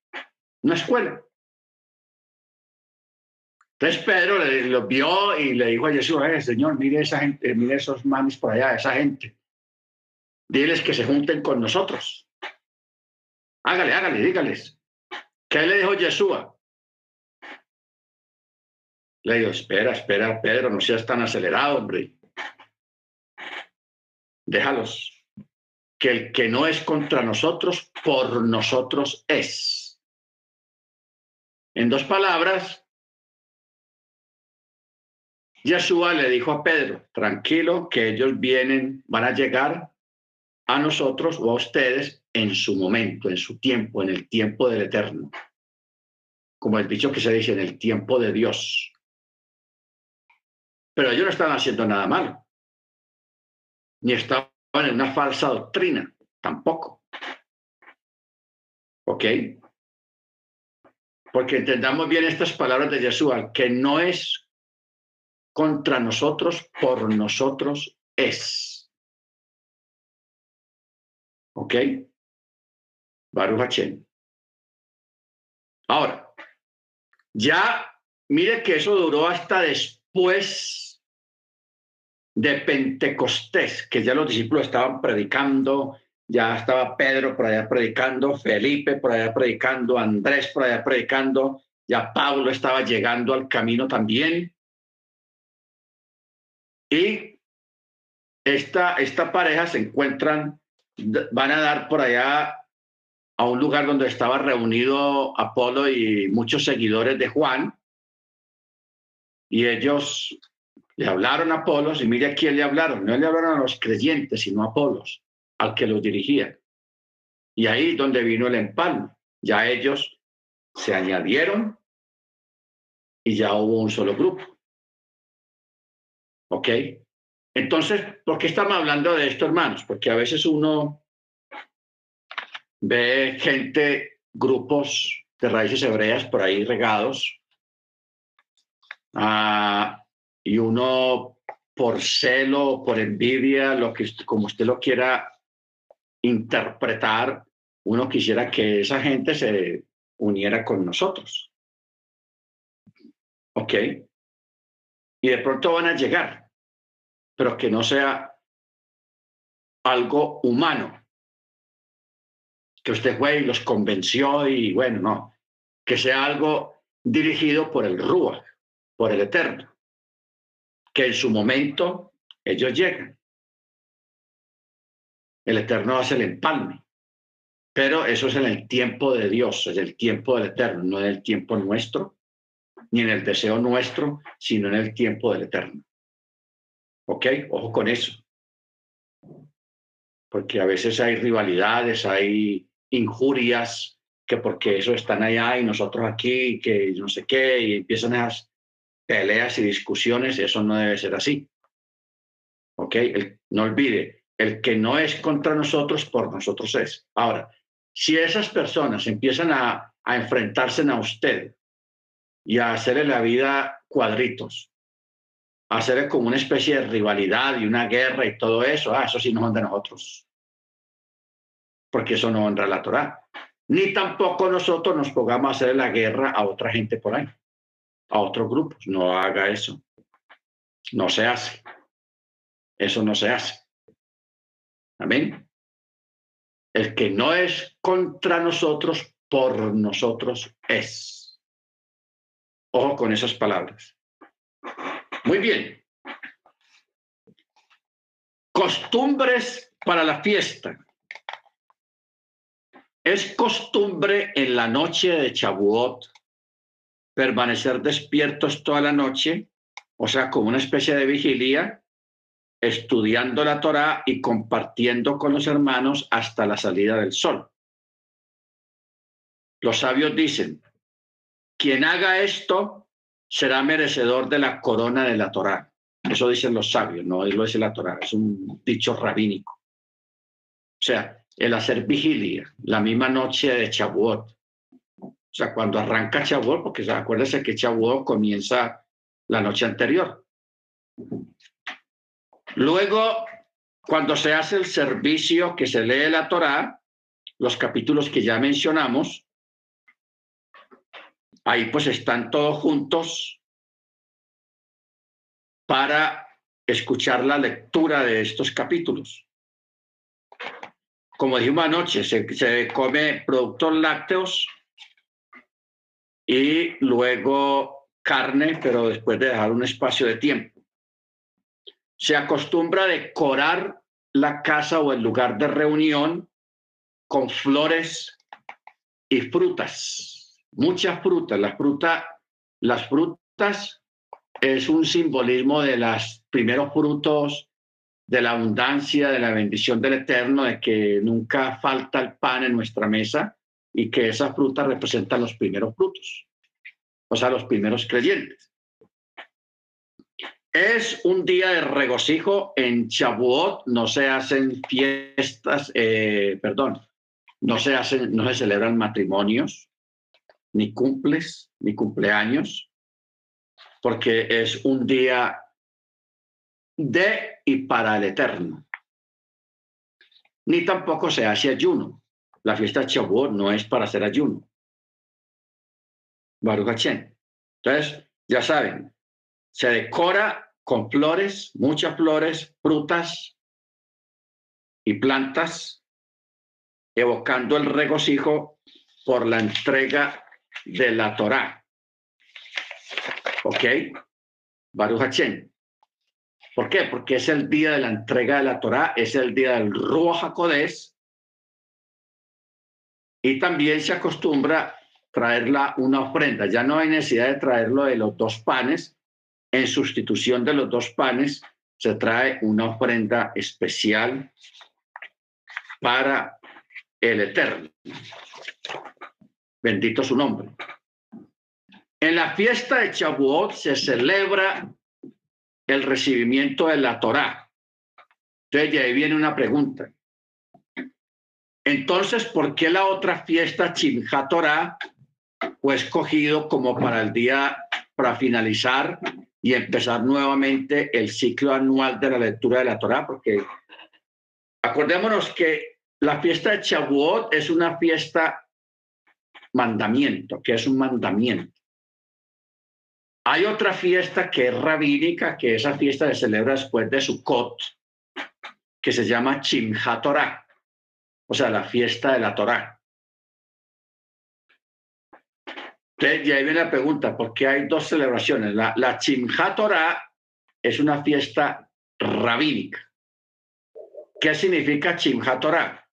una escuela. Entonces Pedro lo vio y le dijo a Jesús, Señor, mire esa gente, mire esos manes por allá, esa gente. Diles que se junten con nosotros. Hágale, hágale, dígales. ¿Qué le dijo Yeshua? Le dijo, espera, espera, Pedro, no seas tan acelerado, hombre. Déjalos. Que el que no es contra nosotros, por nosotros es. En dos palabras, Yeshua le dijo a Pedro, tranquilo, que ellos vienen, van a llegar a nosotros o a ustedes en su momento, en su tiempo, en el tiempo del eterno. Como el dicho que se dice, en el tiempo de Dios. Pero ellos no estaban haciendo nada malo. Ni estaban en una falsa doctrina, tampoco. ¿Ok? Porque entendamos bien estas palabras de Jesús, que no es contra nosotros, por nosotros es. ¿Ok? Baruch Ahora, ya mire que eso duró hasta después de Pentecostés, que ya los discípulos estaban predicando, ya estaba Pedro por allá predicando, Felipe por allá predicando, Andrés por allá predicando, ya Pablo estaba llegando al camino también. Y esta, esta pareja se encuentran, van a dar por allá a un lugar donde estaba reunido Apolo y muchos seguidores de Juan. Y ellos le hablaron a Apolos y mire quién le hablaron. No le hablaron a los creyentes, sino a Apolos, al que los dirigía. Y ahí donde vino el empalme. Ya ellos se añadieron y ya hubo un solo grupo. ¿Ok? Entonces, ¿por qué estamos hablando de esto, hermanos? Porque a veces uno ve gente, grupos de raíces hebreas por ahí regados, ah, y uno por celo, por envidia, lo que como usted lo quiera interpretar, uno quisiera que esa gente se uniera con nosotros. ¿Ok? Y de pronto van a llegar, pero que no sea algo humano, que usted fue y los convenció y bueno, no, que sea algo dirigido por el Rúa, por el Eterno, que en su momento ellos llegan. El Eterno hace el empalme, pero eso es en el tiempo de Dios, es el tiempo del Eterno, no en el tiempo nuestro, ni en el deseo nuestro, sino en el tiempo del Eterno. ¿Ok? Ojo con eso. Porque a veces hay rivalidades, hay injurias, que porque eso están allá y nosotros aquí, que no sé qué, y empiezan esas peleas y discusiones, eso no debe ser así. ¿Ok? no olvide, el que no es contra nosotros, por nosotros es. Ahora, si esas personas empiezan a, a enfrentarse a usted y a hacerle la vida cuadritos, a hacerle como una especie de rivalidad y una guerra y todo eso, ah, eso sí no son de nosotros porque eso no honra la Torá. Ni tampoco nosotros nos pongamos a hacer la guerra a otra gente por ahí, a otros grupos. No haga eso. No se hace. Eso no se hace. Amén. El que no es contra nosotros, por nosotros es. Ojo con esas palabras. Muy bien. Costumbres para la fiesta. Es costumbre en la noche de Chabuot permanecer despiertos toda la noche, o sea, como una especie de vigilia, estudiando la Torá y compartiendo con los hermanos hasta la salida del sol. Los sabios dicen, quien haga esto será merecedor de la corona de la Torá. Eso dicen los sabios, no lo dice la Torá, es un dicho rabínico. O sea, el hacer vigilia, la misma noche de Chabuot. O sea, cuando arranca Chabuot, porque acuérdense que Chabuot comienza la noche anterior. Luego, cuando se hace el servicio que se lee la Torá, los capítulos que ya mencionamos, ahí pues están todos juntos para escuchar la lectura de estos capítulos. Como dijimos anoche, se, se come productos lácteos y luego carne, pero después de dejar un espacio de tiempo. Se acostumbra decorar la casa o el lugar de reunión con flores y frutas, muchas frutas. Las frutas, las frutas es un simbolismo de los primeros frutos de la abundancia, de la bendición del Eterno, de que nunca falta el pan en nuestra mesa y que esas frutas representan los primeros frutos, o sea, los primeros creyentes. Es un día de regocijo en Shavuot, no se hacen fiestas, eh, perdón, no se hacen, no se celebran matrimonios, ni cumples, ni cumpleaños, porque es un día de y para el eterno. Ni tampoco se hace ayuno. La fiesta Shavuot no es para hacer ayuno. Baruch Entonces, ya saben, se decora con flores, muchas flores, frutas y plantas, evocando el regocijo por la entrega de la Torá. ¿Ok? Baruch Hachem. ¿Por qué? Porque es el día de la entrega de la Torá, es el día del Ruach HaKodesh, y también se acostumbra traerla una ofrenda. Ya no hay necesidad de traerlo de los dos panes. En sustitución de los dos panes, se trae una ofrenda especial para el Eterno. Bendito su nombre. En la fiesta de Chabuot se celebra el recibimiento de la Torá. Entonces, de ahí viene una pregunta. Entonces, ¿por qué la otra fiesta, Chimja Torah, fue escogido como para el día, para finalizar y empezar nuevamente el ciclo anual de la lectura de la Torá? Porque acordémonos que la fiesta de Chabuot es una fiesta mandamiento, que es un mandamiento. Hay otra fiesta que es rabínica, que esa fiesta se celebra después de Sukkot, que se llama Chimha Torah o sea, la fiesta de la Torá. Entonces, y ahí viene la pregunta, ¿por qué hay dos celebraciones? La, la Torah es una fiesta rabínica. ¿Qué significa Chimha Torah?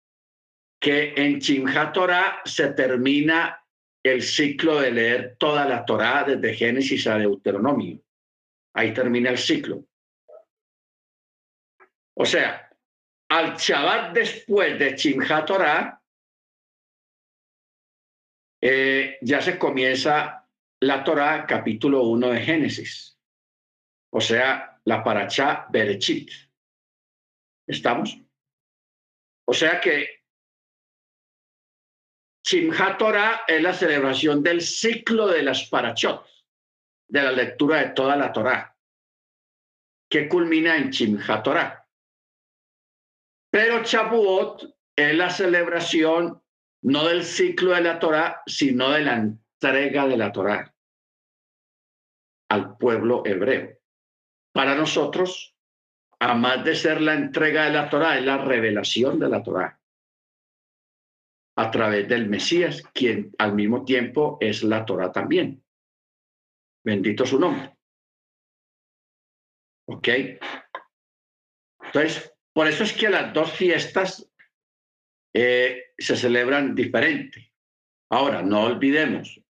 Que en Chimha Torah se termina el ciclo de leer toda la Torá desde Génesis a Deuteronomio. Ahí termina el ciclo. O sea, al Shabbat después de Chimha Torah, eh, ya se comienza la Torah capítulo 1 de Génesis, o sea, la Parachá Berechit. ¿Estamos? O sea que Chimha Torah es la celebración del ciclo de las Parachot, de la lectura de toda la Torah, que culmina en Chimha Torah. Pero Chabuot es la celebración no del ciclo de la Torá, sino de la entrega de la Torá al pueblo hebreo. Para nosotros, además de ser la entrega de la Torá, es la revelación de la Torá a través del Mesías, quien al mismo tiempo es la Torá también. Bendito su nombre. ¿Ok? Entonces, por eso es que las dos fiestas eh, se celebran diferente. Ahora, no olvidemos,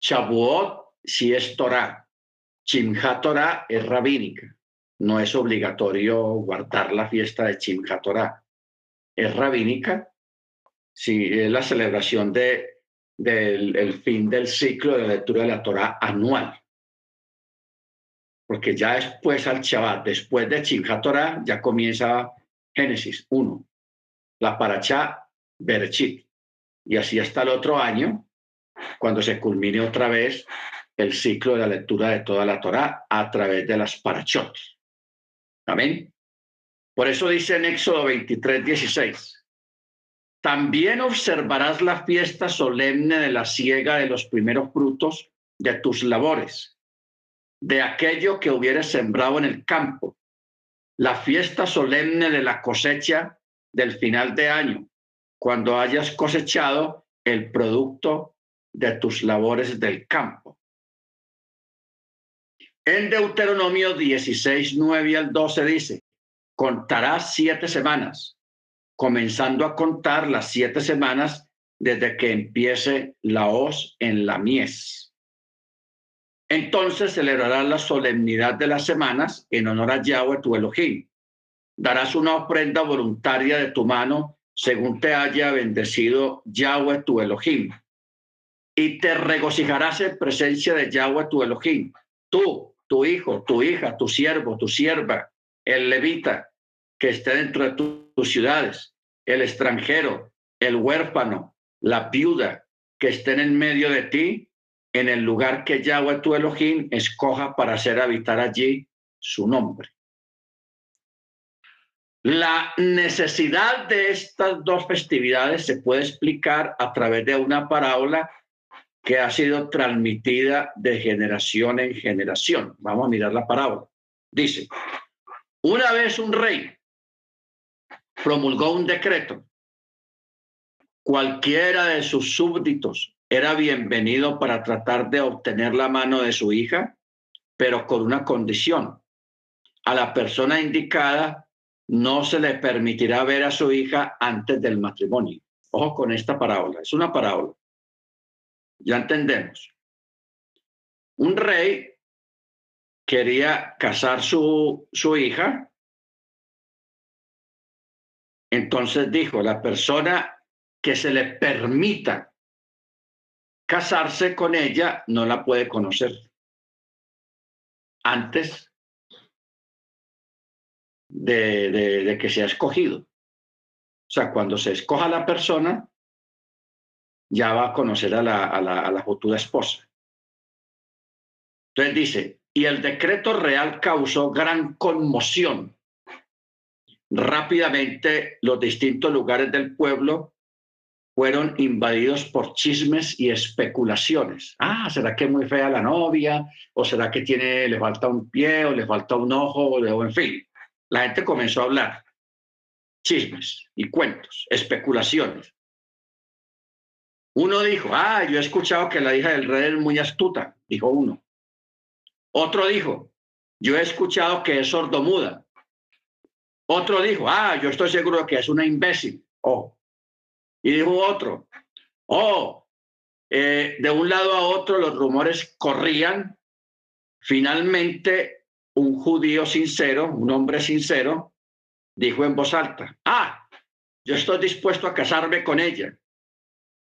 Shavuot si es Torah, Chimha Torah es rabínica. No es obligatorio guardar la fiesta de Chimha Torah. Es rabínica, si es la celebración de, del el fin del ciclo de lectura de la Torah anual porque ya después al Shabbat, después de Chimha Torah, ya comienza Génesis 1, la Parachá Berechit. Y así hasta el otro año, cuando se culmine otra vez el ciclo de la lectura de toda la Torah a través de las Parachot. Amén. Por eso dice en Éxodo 23, 16, También observarás la fiesta solemne de la siega de los primeros frutos de tus labores, de aquello que hubieras sembrado en el campo, la fiesta solemne de la cosecha del final de año, cuando hayas cosechado el producto de tus labores del campo. En Deuteronomio 16, 9 al 12 dice, contarás siete semanas comenzando a contar las siete semanas desde que empiece la hoz en la mies. Entonces celebrarás la solemnidad de las semanas en honor a Yahweh tu Elohim. Darás una ofrenda voluntaria de tu mano según te haya bendecido Yahweh tu Elohim. Y te regocijarás en presencia de Yahweh tu Elohim. Tú, tu hijo, tu hija, tu siervo, tu sierva, el levita, que esté dentro de tus ciudades, el extranjero, el huérfano, la viuda que estén en medio de ti, en el lugar que Yahweh tu Elohim escoja para hacer habitar allí su nombre. La necesidad de estas dos festividades se puede explicar a través de una parábola que ha sido transmitida de generación en generación. Vamos a mirar la parábola. Dice, una vez un rey promulgó un decreto. Cualquiera de sus súbditos era bienvenido para tratar de obtener la mano de su hija, pero con una condición. A la persona indicada no se le permitirá ver a su hija antes del matrimonio. Ojo con esta parábola, es una parábola. Ya entendemos. Un rey quería casar su, su hija entonces dijo, la persona que se le permita casarse con ella no la puede conocer antes de, que sea escogido. O sea, cuando se escoja la persona, ya va a conocer a la, a la, a la futura esposa. Entonces dice, y el decreto real causó gran conmoción Rápidamente los distintos lugares del pueblo fueron invadidos por chismes y especulaciones. Ah, ¿será que es muy fea la novia? ¿O será que tiene, le falta un pie o le falta un ojo? O en fin, la gente comenzó a hablar. Chismes y cuentos, especulaciones. Uno dijo, ah, yo he escuchado que la hija del rey es muy astuta, dijo uno. Otro dijo, yo he escuchado que es sordomuda, otro dijo, ah, yo estoy seguro que es una imbécil. Oh. Y dijo otro, oh, eh, de un lado a otro los rumores corrían. Finalmente, un judío sincero, un hombre sincero, dijo en voz alta, ah, yo estoy dispuesto a casarme con ella.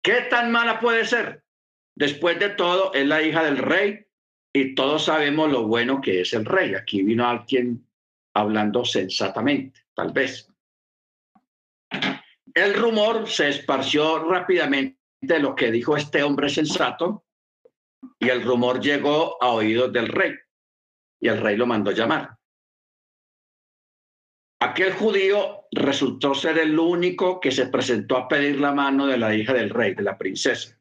¿Qué tan mala puede ser? Después de todo, es la hija del rey y todos sabemos lo bueno que es el rey. Aquí vino alguien hablando sensatamente, tal vez. El rumor se esparció rápidamente de lo que dijo este hombre sensato y el rumor llegó a oídos del rey y el rey lo mandó llamar. Aquel judío resultó ser el único que se presentó a pedir la mano de la hija del rey, de la princesa.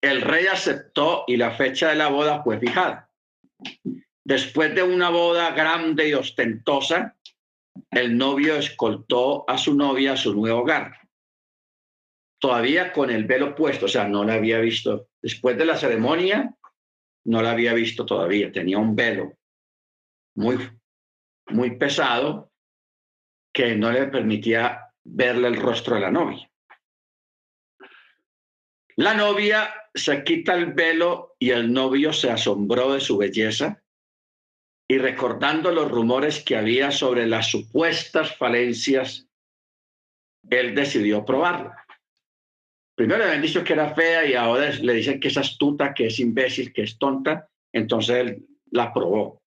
El rey aceptó y la fecha de la boda fue fijada. Después de una boda grande y ostentosa, el novio escoltó a su novia a su nuevo hogar, todavía con el velo puesto, o sea, no la había visto. Después de la ceremonia, no la había visto todavía, tenía un velo muy, muy pesado que no le permitía verle el rostro de la novia. La novia se quita el velo y el novio se asombró de su belleza y recordando los rumores que había sobre las supuestas falencias, él decidió probarla. Primero le habían dicho que era fea y ahora le dicen que es astuta, que es imbécil, que es tonta, entonces él la probó.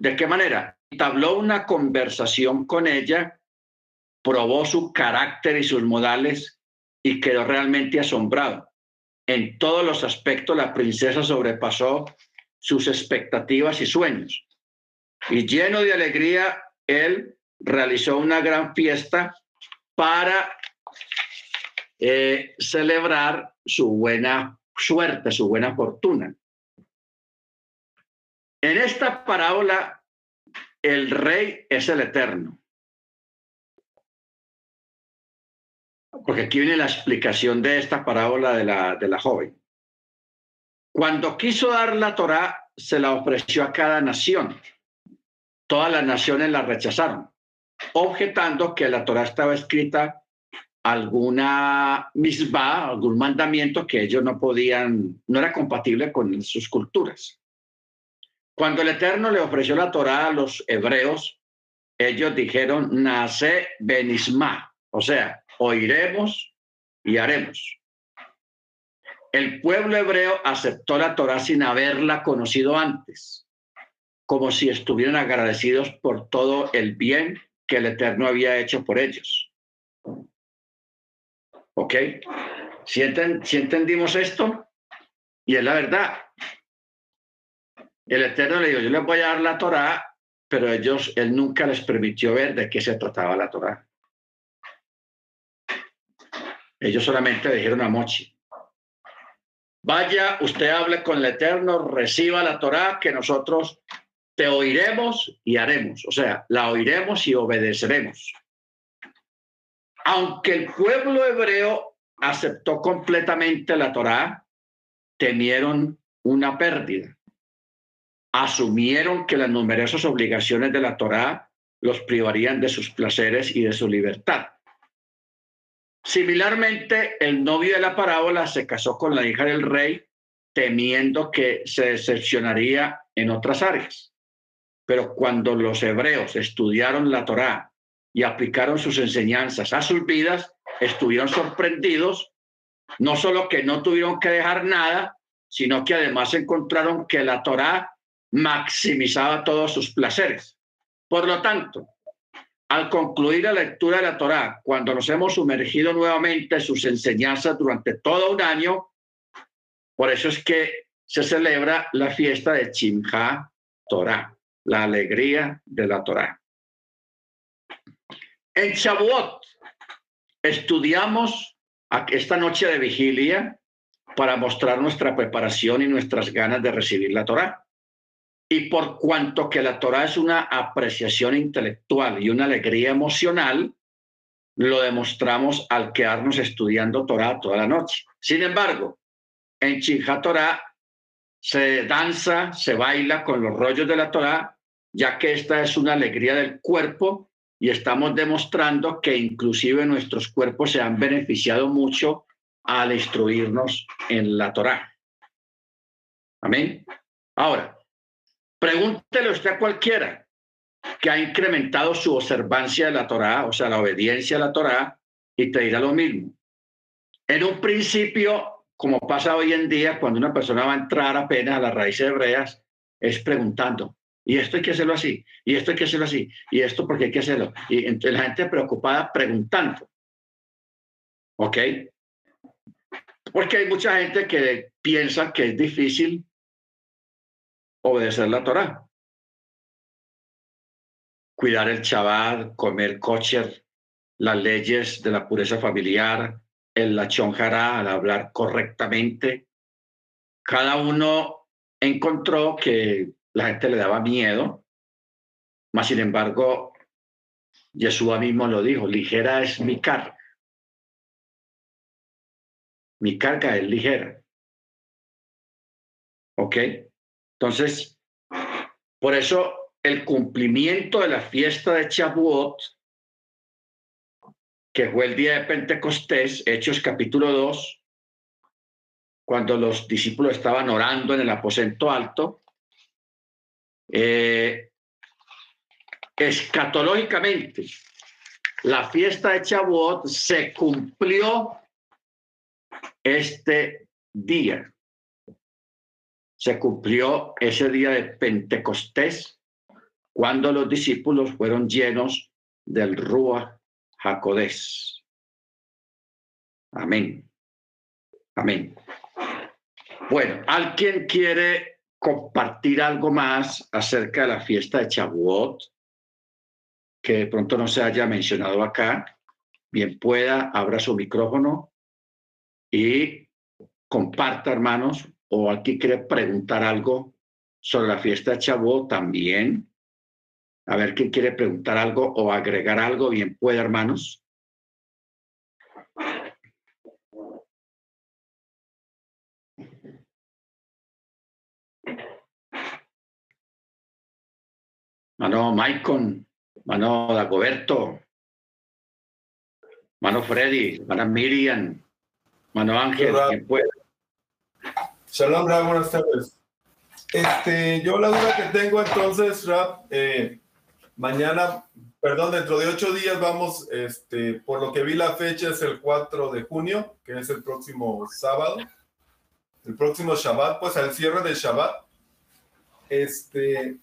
¿De qué manera? Tabló una conversación con ella, probó su carácter y sus modales y quedó realmente asombrado. En todos los aspectos la princesa sobrepasó sus expectativas y sueños. Y lleno de alegría, él realizó una gran fiesta para eh, celebrar su buena suerte, su buena fortuna. En esta parábola, el rey es el eterno. Porque aquí viene la explicación de esta parábola de la, de la joven. Cuando quiso dar la Torá, se la ofreció a cada nación. Todas las naciones la rechazaron, objetando que la Torá estaba escrita alguna misma, algún mandamiento que ellos no podían, no era compatible con sus culturas. Cuando el Eterno le ofreció la Torá a los hebreos, ellos dijeron, nace benisma, o sea, oiremos y haremos. El pueblo hebreo aceptó la Torá sin haberla conocido antes, como si estuvieran agradecidos por todo el bien que el Eterno había hecho por ellos. ¿Ok? Si, entendimos esto, y es la verdad. El Eterno le dijo, yo les voy a dar la Torá, pero ellos, él nunca les permitió ver de qué se trataba la Torá. Ellos solamente dijeron a Mochi, vaya, usted hable con el Eterno, reciba la Torá, que nosotros te oiremos y haremos. O sea, la oiremos y obedeceremos aunque el pueblo hebreo aceptó completamente la Torá, temieron una pérdida. Asumieron que las numerosas obligaciones de la Torá los privarían de sus placeres y de su libertad. Similarmente, el novio de la parábola se casó con la hija del rey, temiendo que se decepcionaría en otras áreas. Pero cuando los hebreos estudiaron la Torá y aplicaron sus enseñanzas a sus vidas, estuvieron sorprendidos, no solo que no tuvieron que dejar nada, sino que además encontraron que la Torá maximizaba todos sus placeres. Por lo tanto, al concluir la lectura de la Torá, cuando nos hemos sumergido nuevamente en sus enseñanzas durante todo un año, por eso es que se celebra la fiesta de Chimha Torah, la alegría de la Torá. En Shavuot estudiamos esta noche de vigilia para mostrar nuestra preparación y nuestras ganas de recibir la Torá. Y por cuanto que la Torá es una apreciación intelectual y una alegría emocional, lo demostramos al quedarnos estudiando Torá toda la noche. Sin embargo, en Chinja Torá se danza, se baila con los rollos de la Torá, ya que esta es una alegría del cuerpo y estamos demostrando que inclusive nuestros cuerpos se han beneficiado mucho al instruirnos en la Torá. Amén. Ahora, pregúntele usted a cualquiera que ha incrementado su observancia de la Torá, o sea, la obediencia a la Torá, y te dirá lo mismo. En un principio, como pasa hoy en día, cuando una persona va a entrar apenas a las raíces hebreas, es preguntando, y esto hay que hacerlo así, y esto hay que hacerlo así, y esto porque hay que hacerlo. Y entre la gente preocupada preguntando. ¿Ok? Porque hay mucha gente que piensa que es difícil obedecer la Torah. Cuidar el chaval, comer kosher, las leyes de la pureza familiar, el lachón al hablar correctamente. Cada uno encontró que la gente le daba miedo, mas sin embargo, Yeshua mismo lo dijo, ligera es mi carga. Mi carga es ligera. ¿Ok? Entonces, por eso el cumplimiento de la fiesta de Shavuot, que fue el día de Pentecostés, Hechos capítulo 2, cuando los discípulos estaban orando en el aposento alto, eh, escatológicamente, la fiesta de Chabuot se cumplió este día. Se cumplió ese día de Pentecostés, cuando los discípulos fueron llenos del Rúa Jacodés. Amén. Amén. Bueno, ¿alguien quiere compartir algo más acerca de la fiesta de Chabuot, que de pronto no se haya mencionado acá, bien pueda, abra su micrófono y comparta, hermanos, o aquí quiere preguntar algo sobre la fiesta de Chabó también. A ver quién quiere preguntar algo o agregar algo, bien puede, hermanos. Mano Maicon, mano Dagoberto, mano Freddy, mano Miriam, mano Ángel, ¿quién puede? Shalom, buenas tardes. Este, yo la duda que tengo entonces, Rap, eh, mañana, perdón, dentro de ocho días vamos, este, por lo que vi la fecha es el 4 de junio, que es el próximo sábado, el próximo Shabbat, pues al cierre del Shabbat. Este,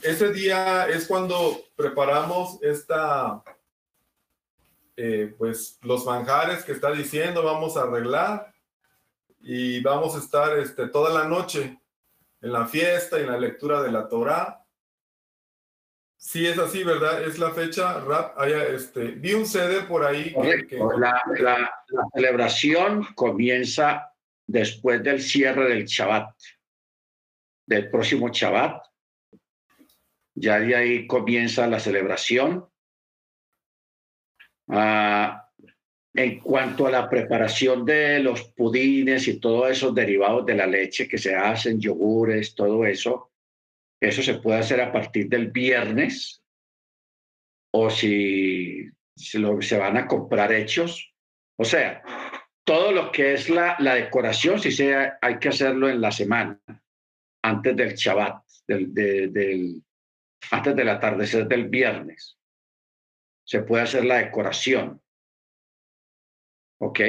ese día es cuando preparamos esta, eh, pues los manjares que está diciendo, vamos a arreglar y vamos a estar este, toda la noche en la fiesta y en la lectura de la Torah. Sí, es así, ¿verdad? Es la fecha, rap, este, vi un CD por ahí. Que, La, la, celebración comienza después del cierre del Shabbat, del próximo Shabbat. Ya de ahí comienza la celebración. Ah, en cuanto a la preparación de los pudines y todos esos derivados de la leche que se hacen, yogures, todo eso, eso se puede hacer a partir del viernes o si se, van a comprar hechos. O sea, todo lo que es la, la decoración, sí se, hay que hacerlo en la semana, antes del Shabbat, del, del, antes del atardecer del viernes. Se puede hacer la decoración ¿ok?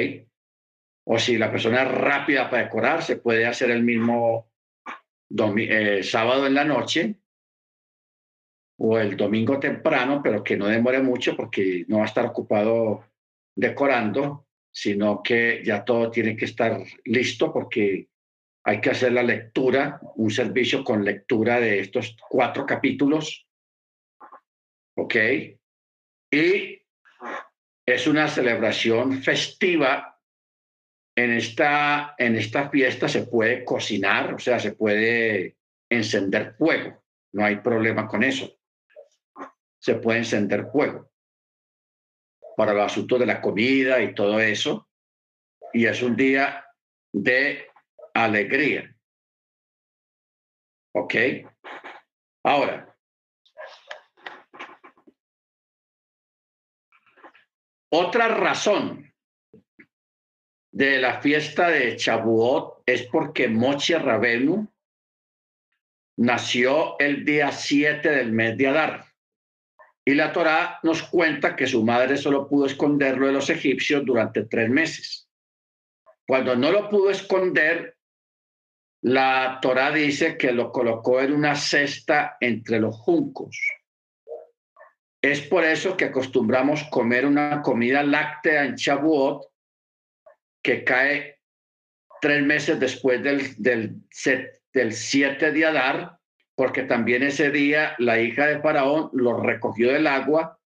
O si la persona es rápida para decorar, se puede hacer el mismo eh, sábado en la noche o el domingo temprano, pero que no demore mucho porque no va a estar ocupado decorando, sino que ya todo tiene que estar listo porque hay que hacer la lectura, un servicio con lectura de estos cuatro capítulos. ¿Ok? Y es una celebración festiva. En esta, en esta fiesta se puede cocinar, o sea, se puede encender fuego. No hay problema con eso. Se puede encender fuego para el asunto de la comida y todo eso. Y es un día de alegría. ¿Ok? Ahora, Otra razón de la fiesta de Chabuot es porque Moche Rabenu nació el día 7 del mes de Adar. Y la Torá nos cuenta que su madre solo pudo esconderlo de los egipcios durante tres meses. Cuando no lo pudo esconder, la Torá dice que lo colocó en una cesta entre los juncos. Es por eso que acostumbramos comer una comida láctea en Shavuot que cae tres meses después del, del, de Adar, porque también ese día la hija de Faraón lo recogió del agua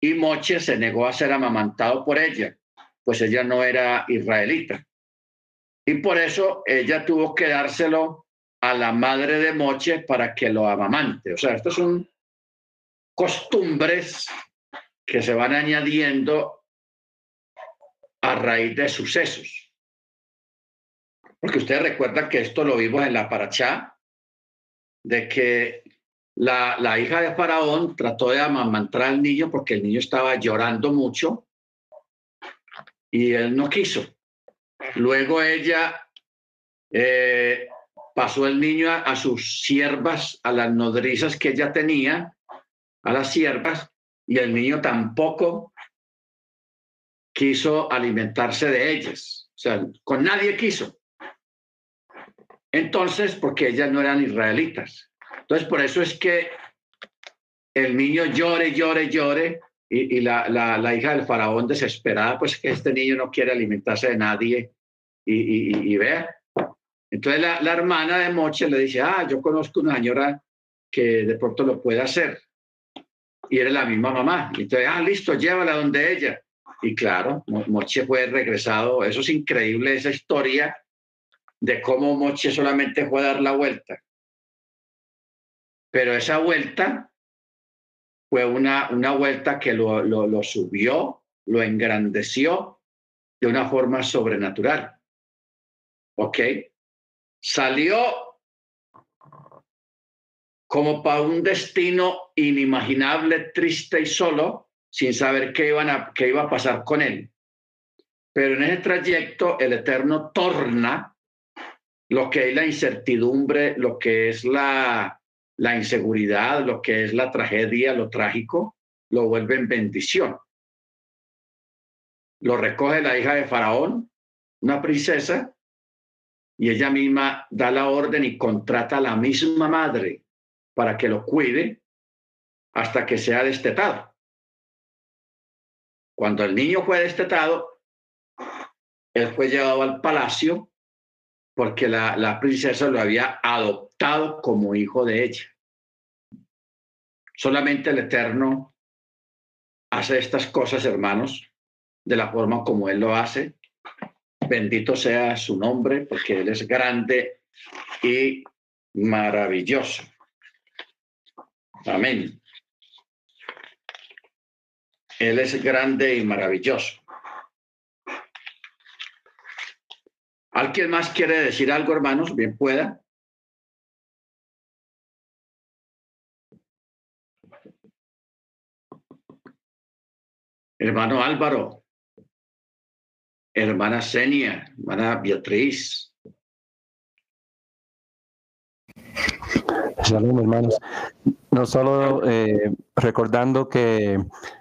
y Moche se negó a ser amamantado por ella, pues ella no era israelita. Y por eso ella tuvo que dárselo a la madre de Moche para que lo amamante. O sea, esto es un costumbres que se van añadiendo a raíz de sucesos. Porque ustedes recuerdan que esto lo vimos en la Parachá, de que la, la hija de Faraón trató de amamantar al niño porque el niño estaba llorando mucho y él no quiso. Luego ella eh, pasó el niño a, a, sus siervas, a las nodrizas que ella tenía, a las siervas y el niño tampoco quiso alimentarse de ellas. O sea, con nadie quiso. Entonces, porque ellas no eran israelitas. Entonces, por eso es que el niño llore, llore, llore, y, la, la, hija del faraón desesperada, pues que este niño no quiere alimentarse de nadie, y, y vea. Entonces la, la hermana de Moche le dice, ah, yo conozco una señora que de pronto lo puede hacer y era la misma mamá. Entonces, ah, listo, llévala donde ella. Y claro, Moche fue regresado. Eso es increíble, esa historia de cómo Moche solamente fue a dar la vuelta. Pero esa vuelta fue una, una vuelta que lo, lo, lo subió, lo engrandeció de una forma sobrenatural. ¿Ok? Salió como para un destino inimaginable, triste y solo, sin saber qué, iba a pasar con él. Pero en ese trayecto el Eterno torna lo que es la incertidumbre, lo que es la inseguridad, lo que es la tragedia, lo trágico, lo vuelve en bendición. Lo recoge la hija de Faraón, una princesa, y ella misma da la orden y contrata a la misma madre para que lo cuide hasta que sea destetado. Cuando el niño fue destetado, él fue llevado al palacio porque la, la princesa lo había adoptado como hijo de ella. Solamente el Eterno hace estas cosas, hermanos, de la forma como Él lo hace. Bendito sea su nombre, porque Él es grande y maravilloso. Amén. Él es grande y maravilloso. ¿Alguien más quiere decir algo, hermanos? Bien pueda. Hermano Álvaro, hermana Senia, hermana Beatriz. Shalom, hermanos. No solo eh, recordando que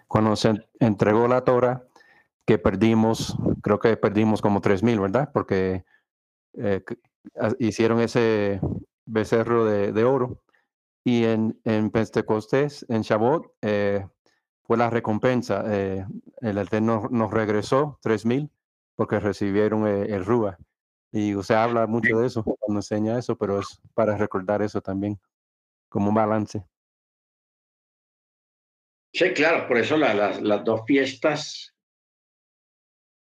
cuando se entregó la Torah, que perdimos, creo que perdimos como 3.000, ¿verdad? Porque eh, hicieron ese becerro de, oro. Y en, en Pentecostés, en Shavuot, eh, fue la recompensa. el Eterno nos regresó 3.000 porque recibieron el Rúa. Y usted habla mucho de eso cuando enseña eso, pero es para recordar eso también como un balance. Sí, claro, por eso las, dos fiestas,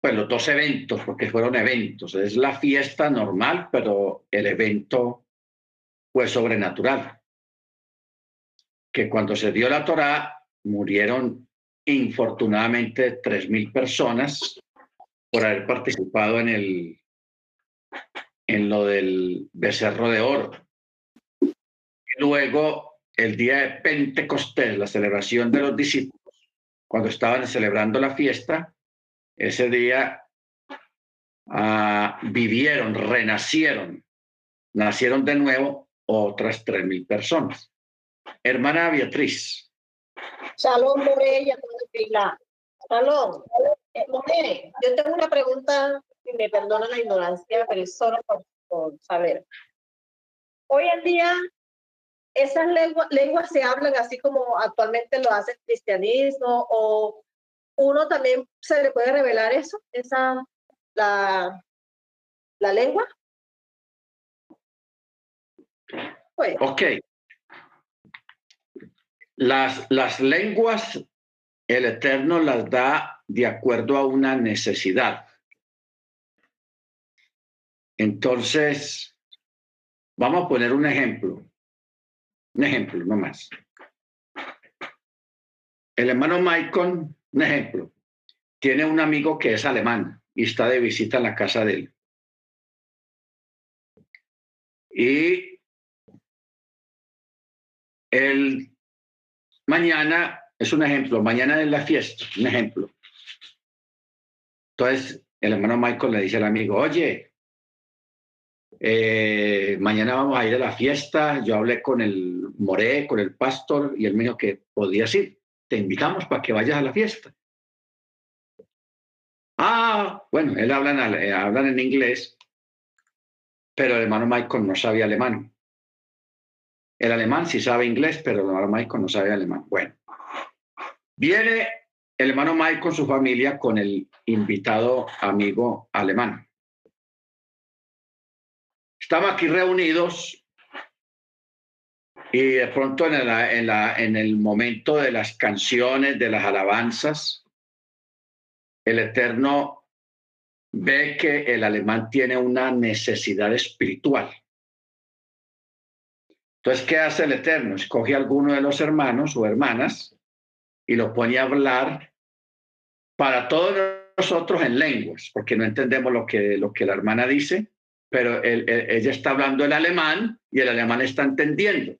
pues los dos eventos, porque fueron eventos. Es la fiesta normal, pero el evento fue sobrenatural. Que cuando se dio la Torá, murieron infortunadamente tres mil personas por haber participado en el en lo del becerro de oro. Luego el día de Pentecostés, la celebración de los discípulos, cuando estaban celebrando la fiesta, ese día ah, vivieron, renacieron, nacieron de nuevo otras tres mil personas. Hermana Beatriz. Salón Morella, Salón. Eh, yo tengo una pregunta, y me perdona la ignorancia, pero es solo por saber. Hoy en día, esas lenguas se hablan así como actualmente lo hace el cristianismo o uno también se le puede revelar eso, esa, la, la lengua. Pues. Ok. Las, las lenguas, el Eterno las da de acuerdo a una necesidad. Entonces, vamos a poner un ejemplo. Un ejemplo, no más. El hermano Michael, un ejemplo, tiene un amigo que es alemán y está de visita en la casa de él. Y el mañana, es un ejemplo, mañana es la fiesta, un ejemplo. Entonces, el hermano Michael le dice al amigo, oye, eh, mañana vamos a ir a la fiesta. Yo hablé con el Moré, con el pastor, y él me dijo que podías ir. Te invitamos para que vayas a la fiesta. Ah, bueno, él eh, hablan en inglés, pero el hermano Michael no sabe alemán. El alemán sí sabe inglés, pero el hermano Michael no sabe alemán. Bueno, viene el hermano Michael con su familia con el invitado amigo alemán. Estamos aquí reunidos y de pronto en, la, en el momento de las canciones, de las alabanzas, el Eterno ve que el alemán tiene una necesidad espiritual. Entonces, ¿qué hace el Eterno? Escoge a alguno de los hermanos o hermanas y lo pone a hablar para todos nosotros en lenguas, porque no entendemos lo que la hermana dice, pero ella está hablando el alemán y el alemán está entendiendo.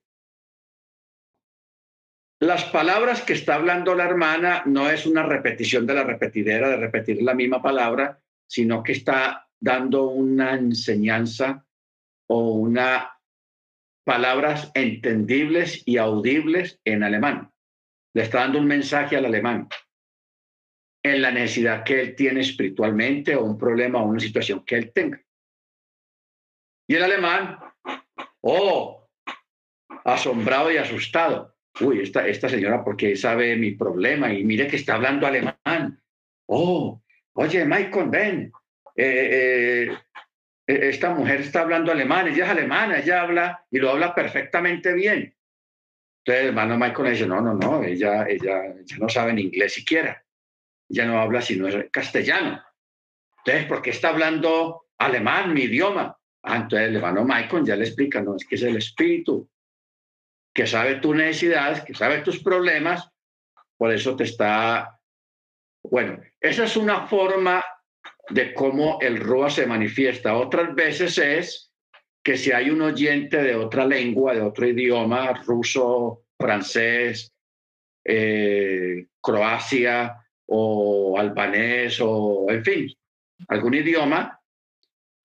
Las palabras que está hablando la hermana no es una repetición de la repetidera, de repetir la misma palabra, sino que está dando una enseñanza o una palabras entendibles y audibles en alemán. Le está dando un mensaje al alemán en la necesidad que él tiene espiritualmente o un problema o una situación que él tenga. Y el alemán, oh, asombrado y asustado, uy, esta, esta señora porque sabe mi problema y mire que está hablando alemán. Oh, oye, Michael, ven, eh, eh, eh, esta mujer está hablando alemán, ella es alemana, ella habla y lo habla perfectamente bien. Entonces, hermano Michael dice, no, no, no, ella, ella, ella no sabe ni inglés siquiera, ella no habla sino castellano. Entonces, ¿por qué está hablando alemán, mi idioma? Ah, entonces el hermano Michael ya le explica, no, es que es el espíritu que sabe tus necesidades, que sabe tus problemas, por eso te está... Bueno, esa es una forma de cómo el RUA se manifiesta. Otras veces es que si hay un oyente de otra lengua, de otro idioma, ruso, francés, eh, croacia o albanés o, en fin, algún idioma,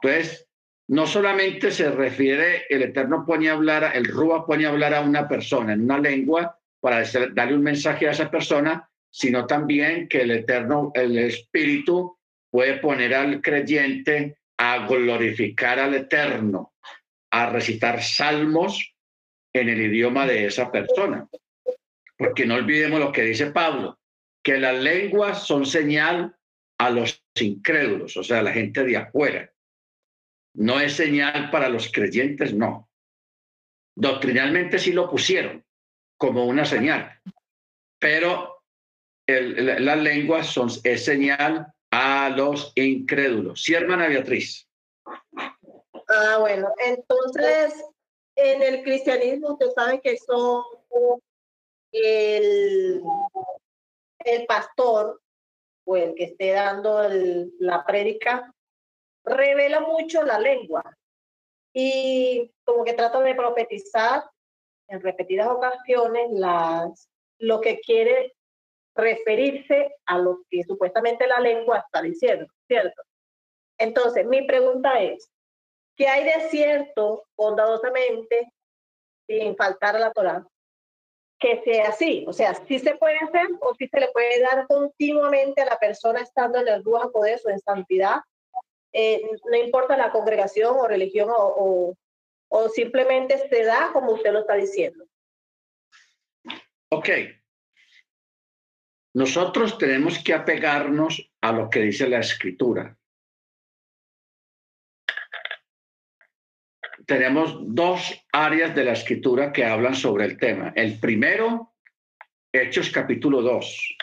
entonces no solamente se refiere, el Eterno pone a hablar, el Rúa pone a hablar a una persona en una lengua para darle un mensaje a esa persona, sino también que el Eterno, el Espíritu, puede poner al creyente a glorificar al Eterno, a recitar salmos en el idioma de esa persona. Porque no olvidemos lo que dice Pablo, que las lenguas son señal a los incrédulos, o sea, a la gente de afuera no es señal para los creyentes, no. Doctrinalmente sí lo pusieron como una señal, pero las lenguas son, señal a los incrédulos. Sí, hermana Beatriz. Ah, bueno, entonces en el cristianismo usted sabe que son el, el pastor o el que esté dando la prédica revela mucho la lengua y como que trata de profetizar en repetidas ocasiones las, lo que quiere referirse a lo que supuestamente la lengua está diciendo, ¿cierto? Entonces, mi pregunta es, ¿qué hay de cierto, bondadosamente, sin faltar a la Torah, que sea así? O sea, si se puede hacer o si se le puede dar continuamente a la persona estando en el Ruach Poder o en santidad eh, no importa la congregación o religión o, o, simplemente se da como usted lo está diciendo. Ok. Nosotros tenemos que apegarnos a lo que dice la escritura. Tenemos dos áreas de la escritura que hablan sobre el tema. El primero, Hechos capítulo 2.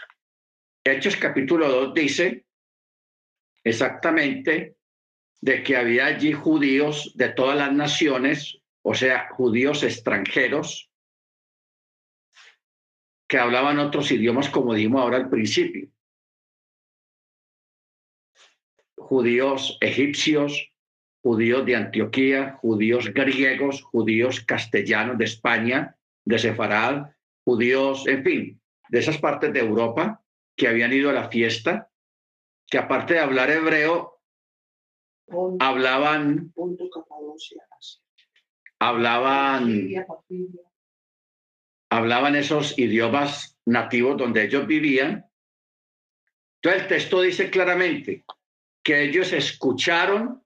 Hechos capítulo 2 dice exactamente de que había allí judíos de todas las naciones, o sea, judíos extranjeros, que hablaban otros idiomas, como dijimos ahora al principio. Judíos egipcios, judíos de Antioquía, judíos griegos, judíos castellanos de España, de Sefarad, judíos, en fin, de esas partes de Europa que habían ido a la fiesta, que aparte de hablar hebreo, hablaban, hablaban, hablaban esos idiomas nativos donde ellos vivían. Entonces el texto dice claramente que ellos escucharon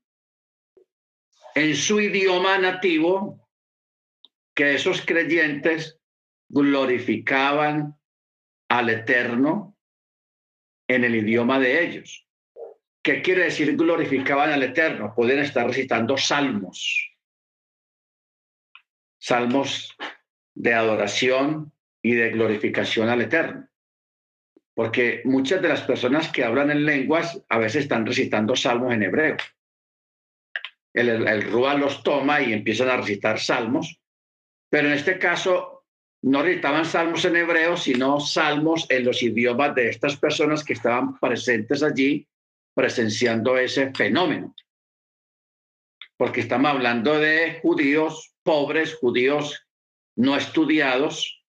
en su idioma nativo que esos creyentes glorificaban al Eterno en el idioma de ellos. ¿Qué quiere decir glorificaban al Eterno? Pueden estar recitando salmos, salmos de adoración y de glorificación al Eterno. porque muchas de las personas que hablan en lenguas a veces están recitando salmos en hebreo. El, el, los toma y empiezan a recitar salmos, pero en este caso no recitaban salmos en hebreo, sino salmos en los idiomas de estas personas que estaban presentes allí presenciando ese fenómeno. Porque estamos hablando de judíos pobres, judíos no estudiados,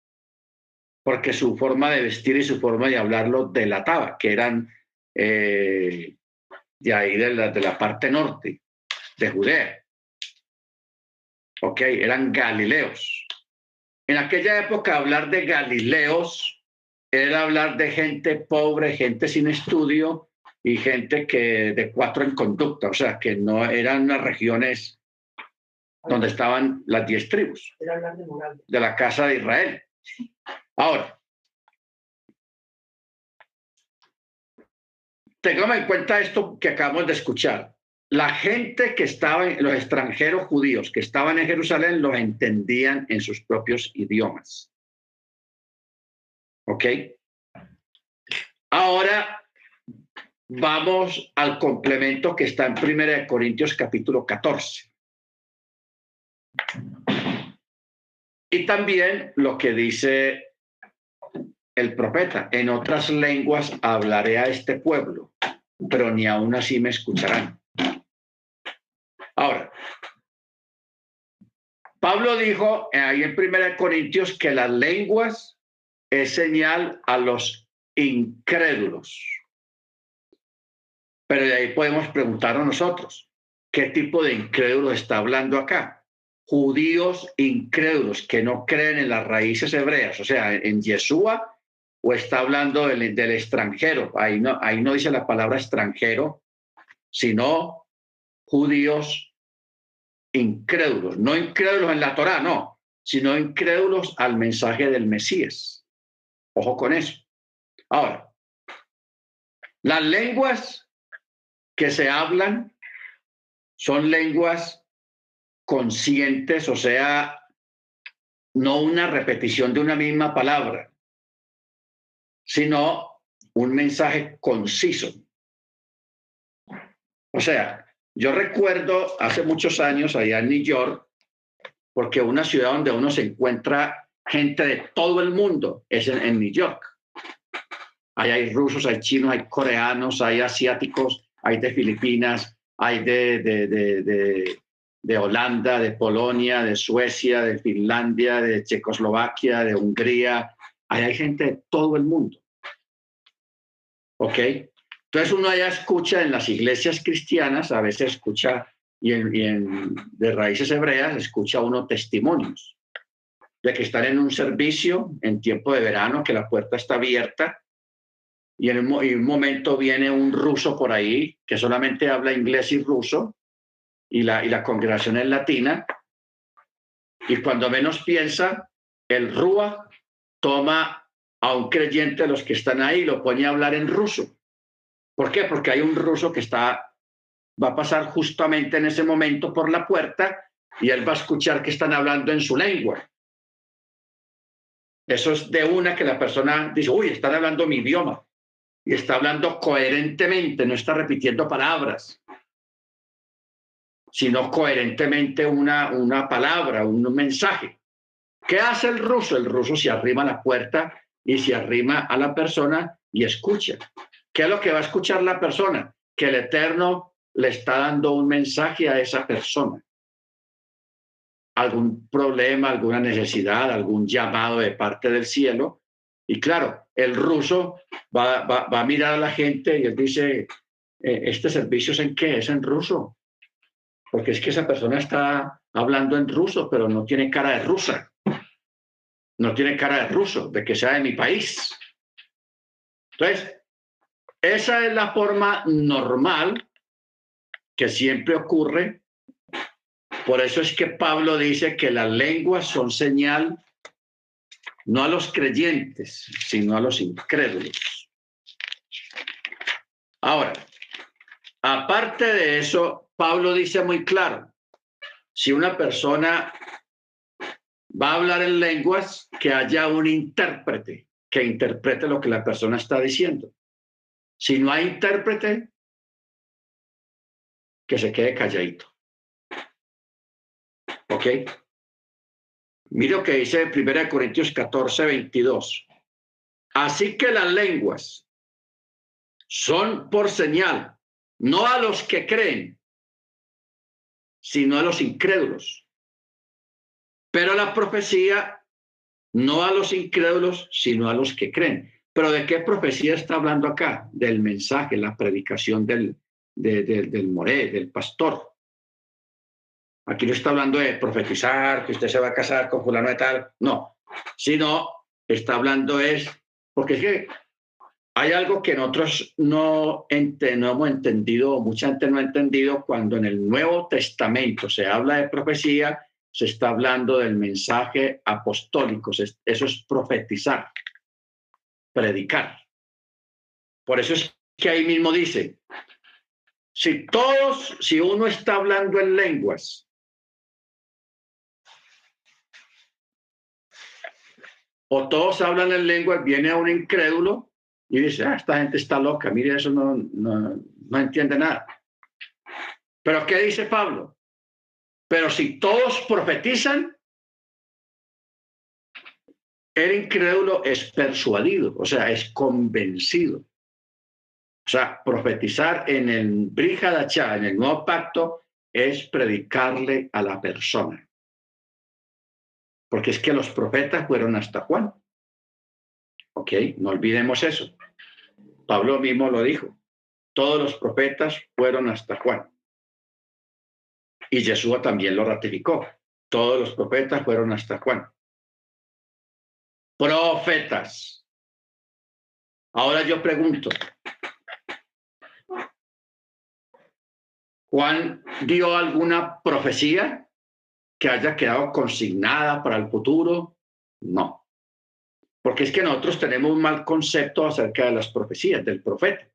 porque su forma de vestir y su forma de hablarlo delataba, que eran eh, de ahí de la, de la parte norte de Judea. Ok, eran galileos. En aquella época hablar de galileos era hablar de gente pobre, gente sin estudio y gente que de cuatro en conducta, o sea, que no eran las regiones donde estaban las diez tribus de la casa de Israel. Ahora, tengamos en cuenta esto que acabamos de escuchar. La gente que estaba, los extranjeros judíos que estaban en Jerusalén, los entendían en sus propios idiomas. ¿Ok? Ahora vamos al complemento que está en 1 Corintios capítulo 14. Y también lo que dice el profeta, en otras lenguas hablaré a este pueblo, pero ni aún así me escucharán. Ahora, Pablo dijo ahí en 1 Corintios que las lenguas es señal a los incrédulos. Pero de ahí podemos preguntarnos nosotros, ¿qué tipo de incrédulo está hablando acá? judíos incrédulos que no creen en las raíces hebreas, o sea, en Yeshua, o está hablando del, del, extranjero. Ahí no, ahí no dice la palabra extranjero, sino judíos incrédulos, no incrédulos en la Torá, no, sino incrédulos al mensaje del Mesías. Ojo con eso. Ahora, las lenguas que se hablan son lenguas conscientes, o sea, no una repetición de una misma palabra, sino un mensaje conciso. O sea, yo recuerdo hace muchos años allá en New York, porque una ciudad donde uno se encuentra gente de todo el mundo es en, en New York. Ahí hay rusos, hay chinos, hay coreanos, hay asiáticos, hay de Filipinas, hay de, de, de, de Holanda, de Polonia, de Suecia, de Finlandia, de Checoslovaquia, de Hungría. Ahí hay gente de todo el mundo. ¿Ok? Entonces uno allá escucha en las iglesias cristianas, a veces escucha, y en, y en, de raíces hebreas, escucha uno testimonios de que están en un servicio en tiempo de verano, que la puerta está abierta, y en un, en un momento viene un ruso por ahí que solamente habla inglés y ruso, y la, y la congregación es latina. Y cuando menos piensa, el Rúa toma a un creyente los que están ahí lo pone a hablar en ruso. ¿Por qué? Porque hay un ruso que está, va a pasar justamente en ese momento por la puerta y él va a escuchar que están hablando en su lengua. Eso es de una que la persona dice, uy, están hablando mi idioma. Y está hablando coherentemente, no está repitiendo palabras sino coherentemente una, una palabra, un mensaje. ¿Qué hace el ruso? El ruso se arrima a la puerta y se arrima a la persona y escucha. ¿Qué es lo que va a escuchar la persona? Que el Eterno le está dando un mensaje a esa persona. Algún problema, alguna necesidad, algún llamado de parte del cielo. Y claro, el ruso va, va, va a mirar a la gente y él dice, eh, ¿este servicio es en qué? Es en ruso porque es que esa persona está hablando en ruso, pero no tiene cara de rusa, no tiene cara de ruso, de que sea de mi país. Entonces, esa es la forma normal que siempre ocurre. Por eso es que Pablo dice que las lenguas son señal no a los creyentes, sino a los incrédulos. Ahora, aparte de eso, Pablo dice muy claro, si una persona va a hablar en lenguas, que haya un intérprete. que interprete lo que la persona está diciendo. Si no hay intérprete, que se quede calladito. ¿Ok? Mire lo que dice 1 Corintios 14, 22. Así que las lenguas son por señal, no a los que creen, sino a los incrédulos. Pero la profecía no a los incrédulos, sino a los que creen. Pero ¿de qué profecía está hablando acá? Del mensaje, la predicación del, del moré, del pastor. Aquí no está hablando de profetizar, que usted se va a casar con fulano de tal, no, sino está hablando es, porque es que hay algo que nosotros no, no hemos entendido, mucha gente no ha entendido, cuando en el Nuevo Testamento se habla de profecía, se está hablando del mensaje apostólico, eso es profetizar, predicar. Por eso es que ahí mismo dice, si todos, si uno está hablando en lenguas o todos hablan en lenguas, viene un incrédulo y dice, ah, esta gente está loca, mire, eso no, no, no entiende nada. Pero ¿qué dice Pablo? Pero si todos profetizan, el incrédulo es persuadido, o sea, es convencido. O sea, profetizar en el Brihadachá, en el nuevo pacto, es predicarle a la persona porque es que los profetas fueron hasta Juan. ¿Ok? No olvidemos eso. Pablo mismo lo dijo. Todos los profetas fueron hasta Juan. Y Jesús también lo ratificó. Todos los profetas fueron hasta Juan. Profetas. Ahora yo pregunto, ¿Juan dio alguna profecía? Que haya quedado consignada para el futuro, no. Porque es que nosotros tenemos un mal concepto acerca de las profecías del profeta.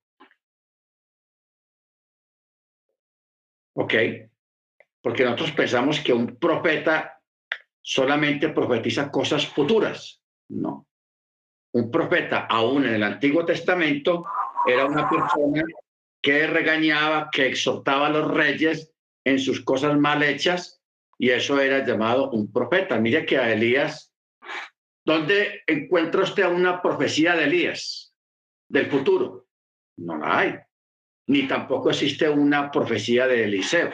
¿Ok? Porque nosotros pensamos que un profeta solamente profetiza cosas futuras. No. Un profeta, aún en el Antiguo Testamento, era una persona que regañaba, que exhortaba a los reyes en sus cosas mal hechas y eso era llamado un profeta. Mire que a Elías, ¿dónde encuentra usted una profecía de Elías del futuro? No la hay. Ni tampoco existe una profecía de Eliseo.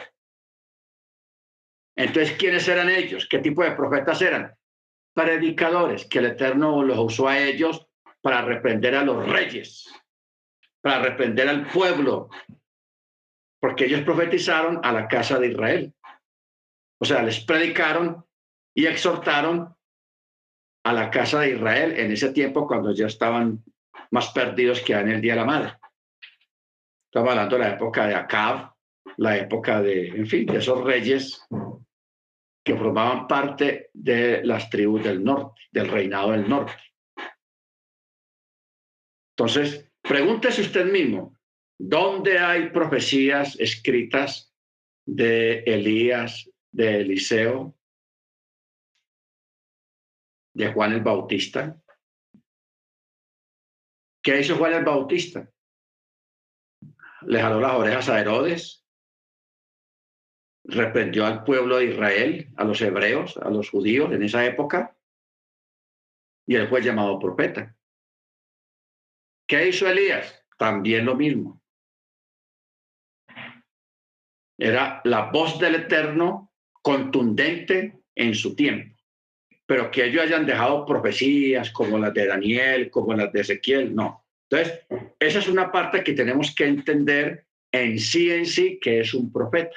Entonces, ¿quiénes eran ellos? ¿Qué tipo de profetas eran? Predicadores, que el Eterno los usó a ellos para reprender a los reyes, para reprender al pueblo, porque ellos profetizaron a la casa de Israel. O sea, les predicaron y exhortaron a la casa de Israel en ese tiempo cuando ya estaban más perdidos que en el Día de la Madre. Estamos hablando de la época de Acab, la época de, en fin, de esos reyes que formaban parte de las tribus del norte, del reinado del norte. Entonces, pregúntese usted mismo, ¿dónde hay profecías escritas de Elías, de Eliseo, de Juan el Bautista. ¿Qué hizo Juan el Bautista? Le jaló las orejas a Herodes, reprendió al pueblo de Israel, a los hebreos, a los judíos en esa época, y él fue llamado profeta. ¿Qué hizo Elías? También lo mismo. Era la voz del Eterno contundente en su tiempo. Pero que ellos hayan dejado profecías como las de Daniel, como las de Ezequiel, no. Entonces, esa es una parte que tenemos que entender en sí en sí que es un profeta.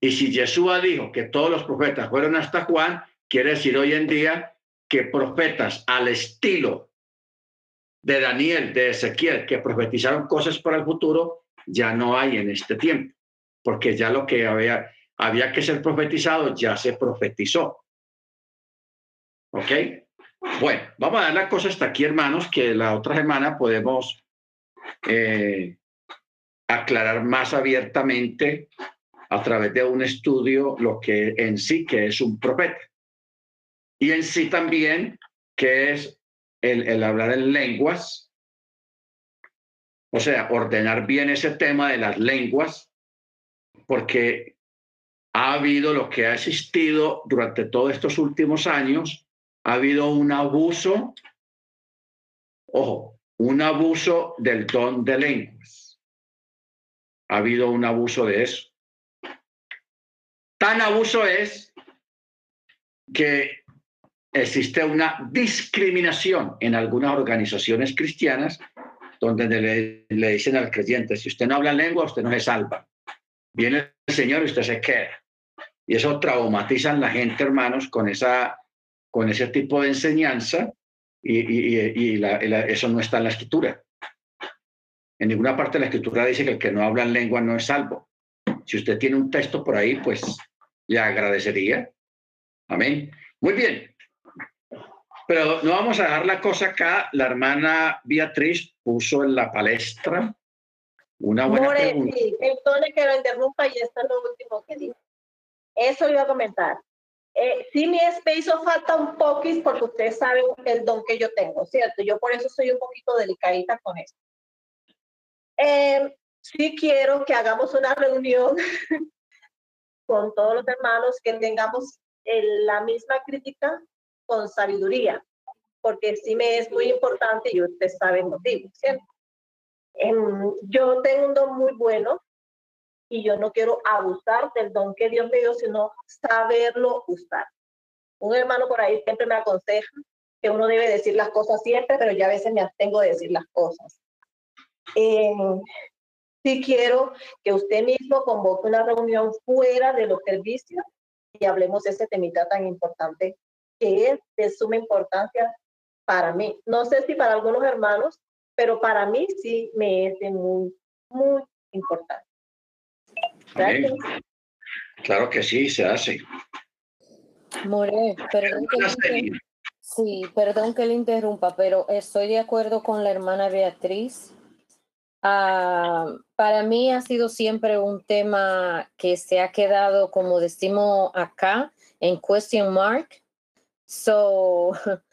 Y si Yeshua dijo que todos los profetas fueron hasta Juan, quiere decir hoy en día que profetas al estilo de Daniel, de Ezequiel, que profetizaron cosas para el futuro, ya no hay en este tiempo porque ya lo que había, había que ser profetizado ya se profetizó. ¿Ok? Bueno, vamos a dar la cosa hasta aquí, hermanos, que la otra semana podemos eh, aclarar más abiertamente a través de un estudio lo que en sí que es un profeta. Y en sí también que es el, el hablar en lenguas, o sea, ordenar bien ese tema de las lenguas, porque ha habido lo que ha existido durante todos estos últimos años, ha habido un abuso, ojo, un abuso del don de lenguas. Ha habido un abuso de eso. Tan abuso es que existe una discriminación en algunas organizaciones cristianas donde le, le, dicen al creyente, si usted no habla lengua, usted no se salva. Viene el Señor y usted se queda. Y eso traumatiza a la gente, hermanos, con, esa, con ese tipo de enseñanza y, eso no está en la escritura. En ninguna parte de la escritura dice que el que no habla en lengua no es salvo. Si usted tiene un texto por ahí, pues le agradecería. Amén. Muy bien. Pero no vamos a dejar la cosa acá. La hermana Beatriz puso en la palestra una buena More, pregunta. Sí, perdone que lo interrumpa y esto es lo último que digo. Eso iba a comentar. Eh, sí me hizo falta un poquito porque ustedes saben el don que yo tengo, ¿cierto? Yo por eso soy un poquito delicadita con esto. Eh, sí quiero que hagamos una reunión con todos los hermanos, que tengamos el, la misma crítica con sabiduría, porque sí me es muy importante y ustedes saben el motivo, ¿cierto? Eh, yo tengo un don muy bueno y yo no quiero abusar del don que Dios me dio, sino saberlo usar. Un hermano por ahí siempre me aconseja que uno debe decir las cosas siempre, pero ya a veces me abstengo de decir las cosas. Eh, sí quiero que usted mismo convoque una reunión fuera de los servicios y hablemos de ese temita tan importante que es de suma importancia para mí. No sé si para algunos hermanos, pero para mí sí me es de muy, muy importante. Claro que sí, se hace. More, perdón que, sí, perdón que le interrumpa, pero estoy de acuerdo con la hermana Beatriz. Uh, para mí ha sido siempre un tema que se ha quedado, como decimos acá, en question mark. So,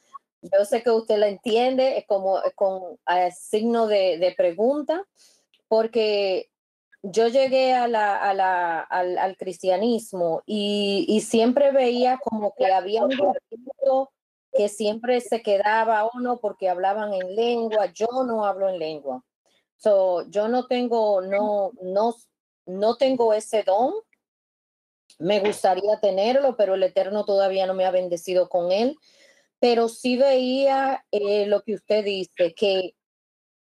yo sé que usted la entiende, es como con signo de, de pregunta, porque yo llegué a la, a la, al, al, cristianismo y, y, siempre veía como que había un grupito que siempre se quedaba o no porque hablaban en lengua. Yo no hablo en lengua. So, yo no tengo, no, no, no tengo ese don. Me gustaría tenerlo, pero el Eterno todavía no me ha bendecido con él. Pero sí veía eh, lo que usted dice, que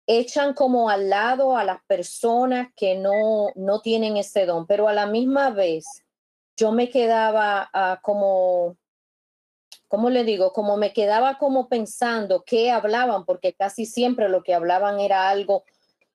echan como al lado a las personas que no, no tienen ese don, pero a la misma vez yo me quedaba uh, como, ¿cómo le digo? Como me quedaba como pensando qué hablaban, porque casi siempre lo que hablaban era algo,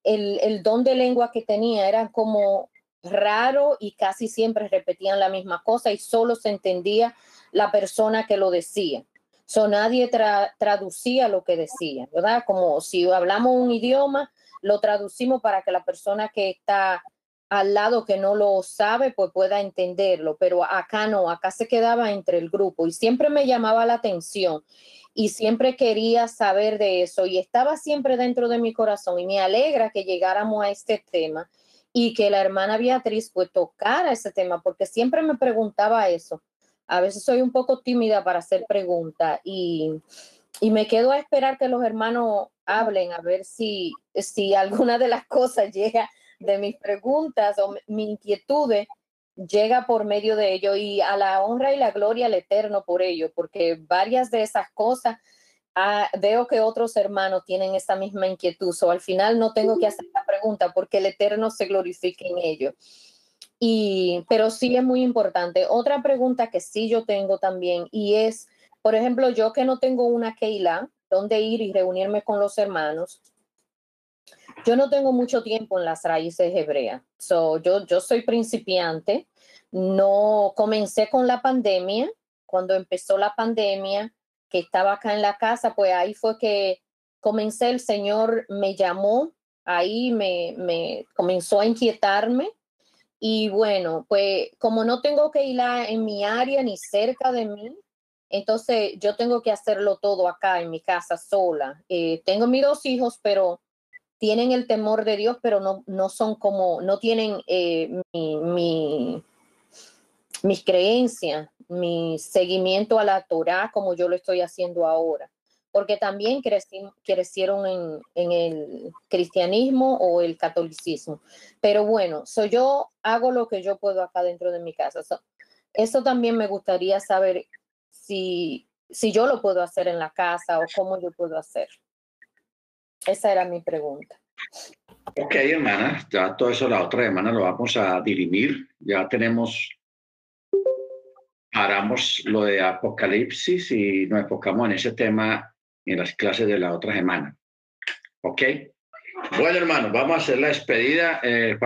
el, el don de lengua que tenía era como raro y casi siempre repetían la misma cosa y solo se entendía la persona que lo decía. So, nadie tra traducía lo que decía, ¿verdad? Como si hablamos un idioma, lo traducimos para que la persona que está al lado que no lo sabe, pues pueda entenderlo, pero acá no, acá se quedaba entre el grupo y siempre me llamaba la atención y siempre quería saber de eso y estaba siempre dentro de mi corazón y me alegra que llegáramos a este tema y que la hermana Beatriz pues tocara ese tema porque siempre me preguntaba eso a veces soy un poco tímida para hacer preguntas y, y, me quedo a esperar que los hermanos hablen a ver si, si alguna de las cosas llega de mis preguntas o mis inquietudes llega por medio de ello y a la honra y la gloria al eterno por ello, porque varias de esas cosas ah, veo que otros hermanos tienen esa misma inquietud, o al final no tengo que hacer la pregunta porque el eterno se glorifique en ello. Y, pero sí es muy importante. Otra pregunta que sí yo tengo también y es, por ejemplo, yo que no tengo una Keila, donde ir y reunirme con los hermanos, yo no tengo mucho tiempo en las raíces hebreas. So, yo, yo soy principiante. No comencé con la pandemia. Cuando empezó la pandemia, que estaba acá en la casa, pues ahí fue que comencé. El Señor me llamó, ahí me, me comenzó a inquietarme y bueno, pues como no tengo que ir en mi área ni cerca de mí, Entonces, yo tengo que hacerlo todo acá en mi casa sola. Eh, tengo mis dos hijos, pero tienen el temor de Dios, pero no, no son como, no tienen eh, mi, mi, mis creencias, mi seguimiento a la Torah como yo lo estoy haciendo ahora. Porque también creci- crecieron en, el cristianismo o el catolicismo. Pero bueno, so yo hago lo que yo puedo acá dentro de mi casa. So, eso también me gustaría saber si, yo lo puedo hacer en la casa o cómo yo puedo hacer. Esa era mi pregunta. Ok, hermana, ya todo eso la otra semana lo vamos a dirimir. Ya tenemos, paramos lo de Apocalipsis y nos enfocamos en ese tema en las clases de la otra semana. Ok. Bueno, hermano, vamos a hacer la despedida. eh,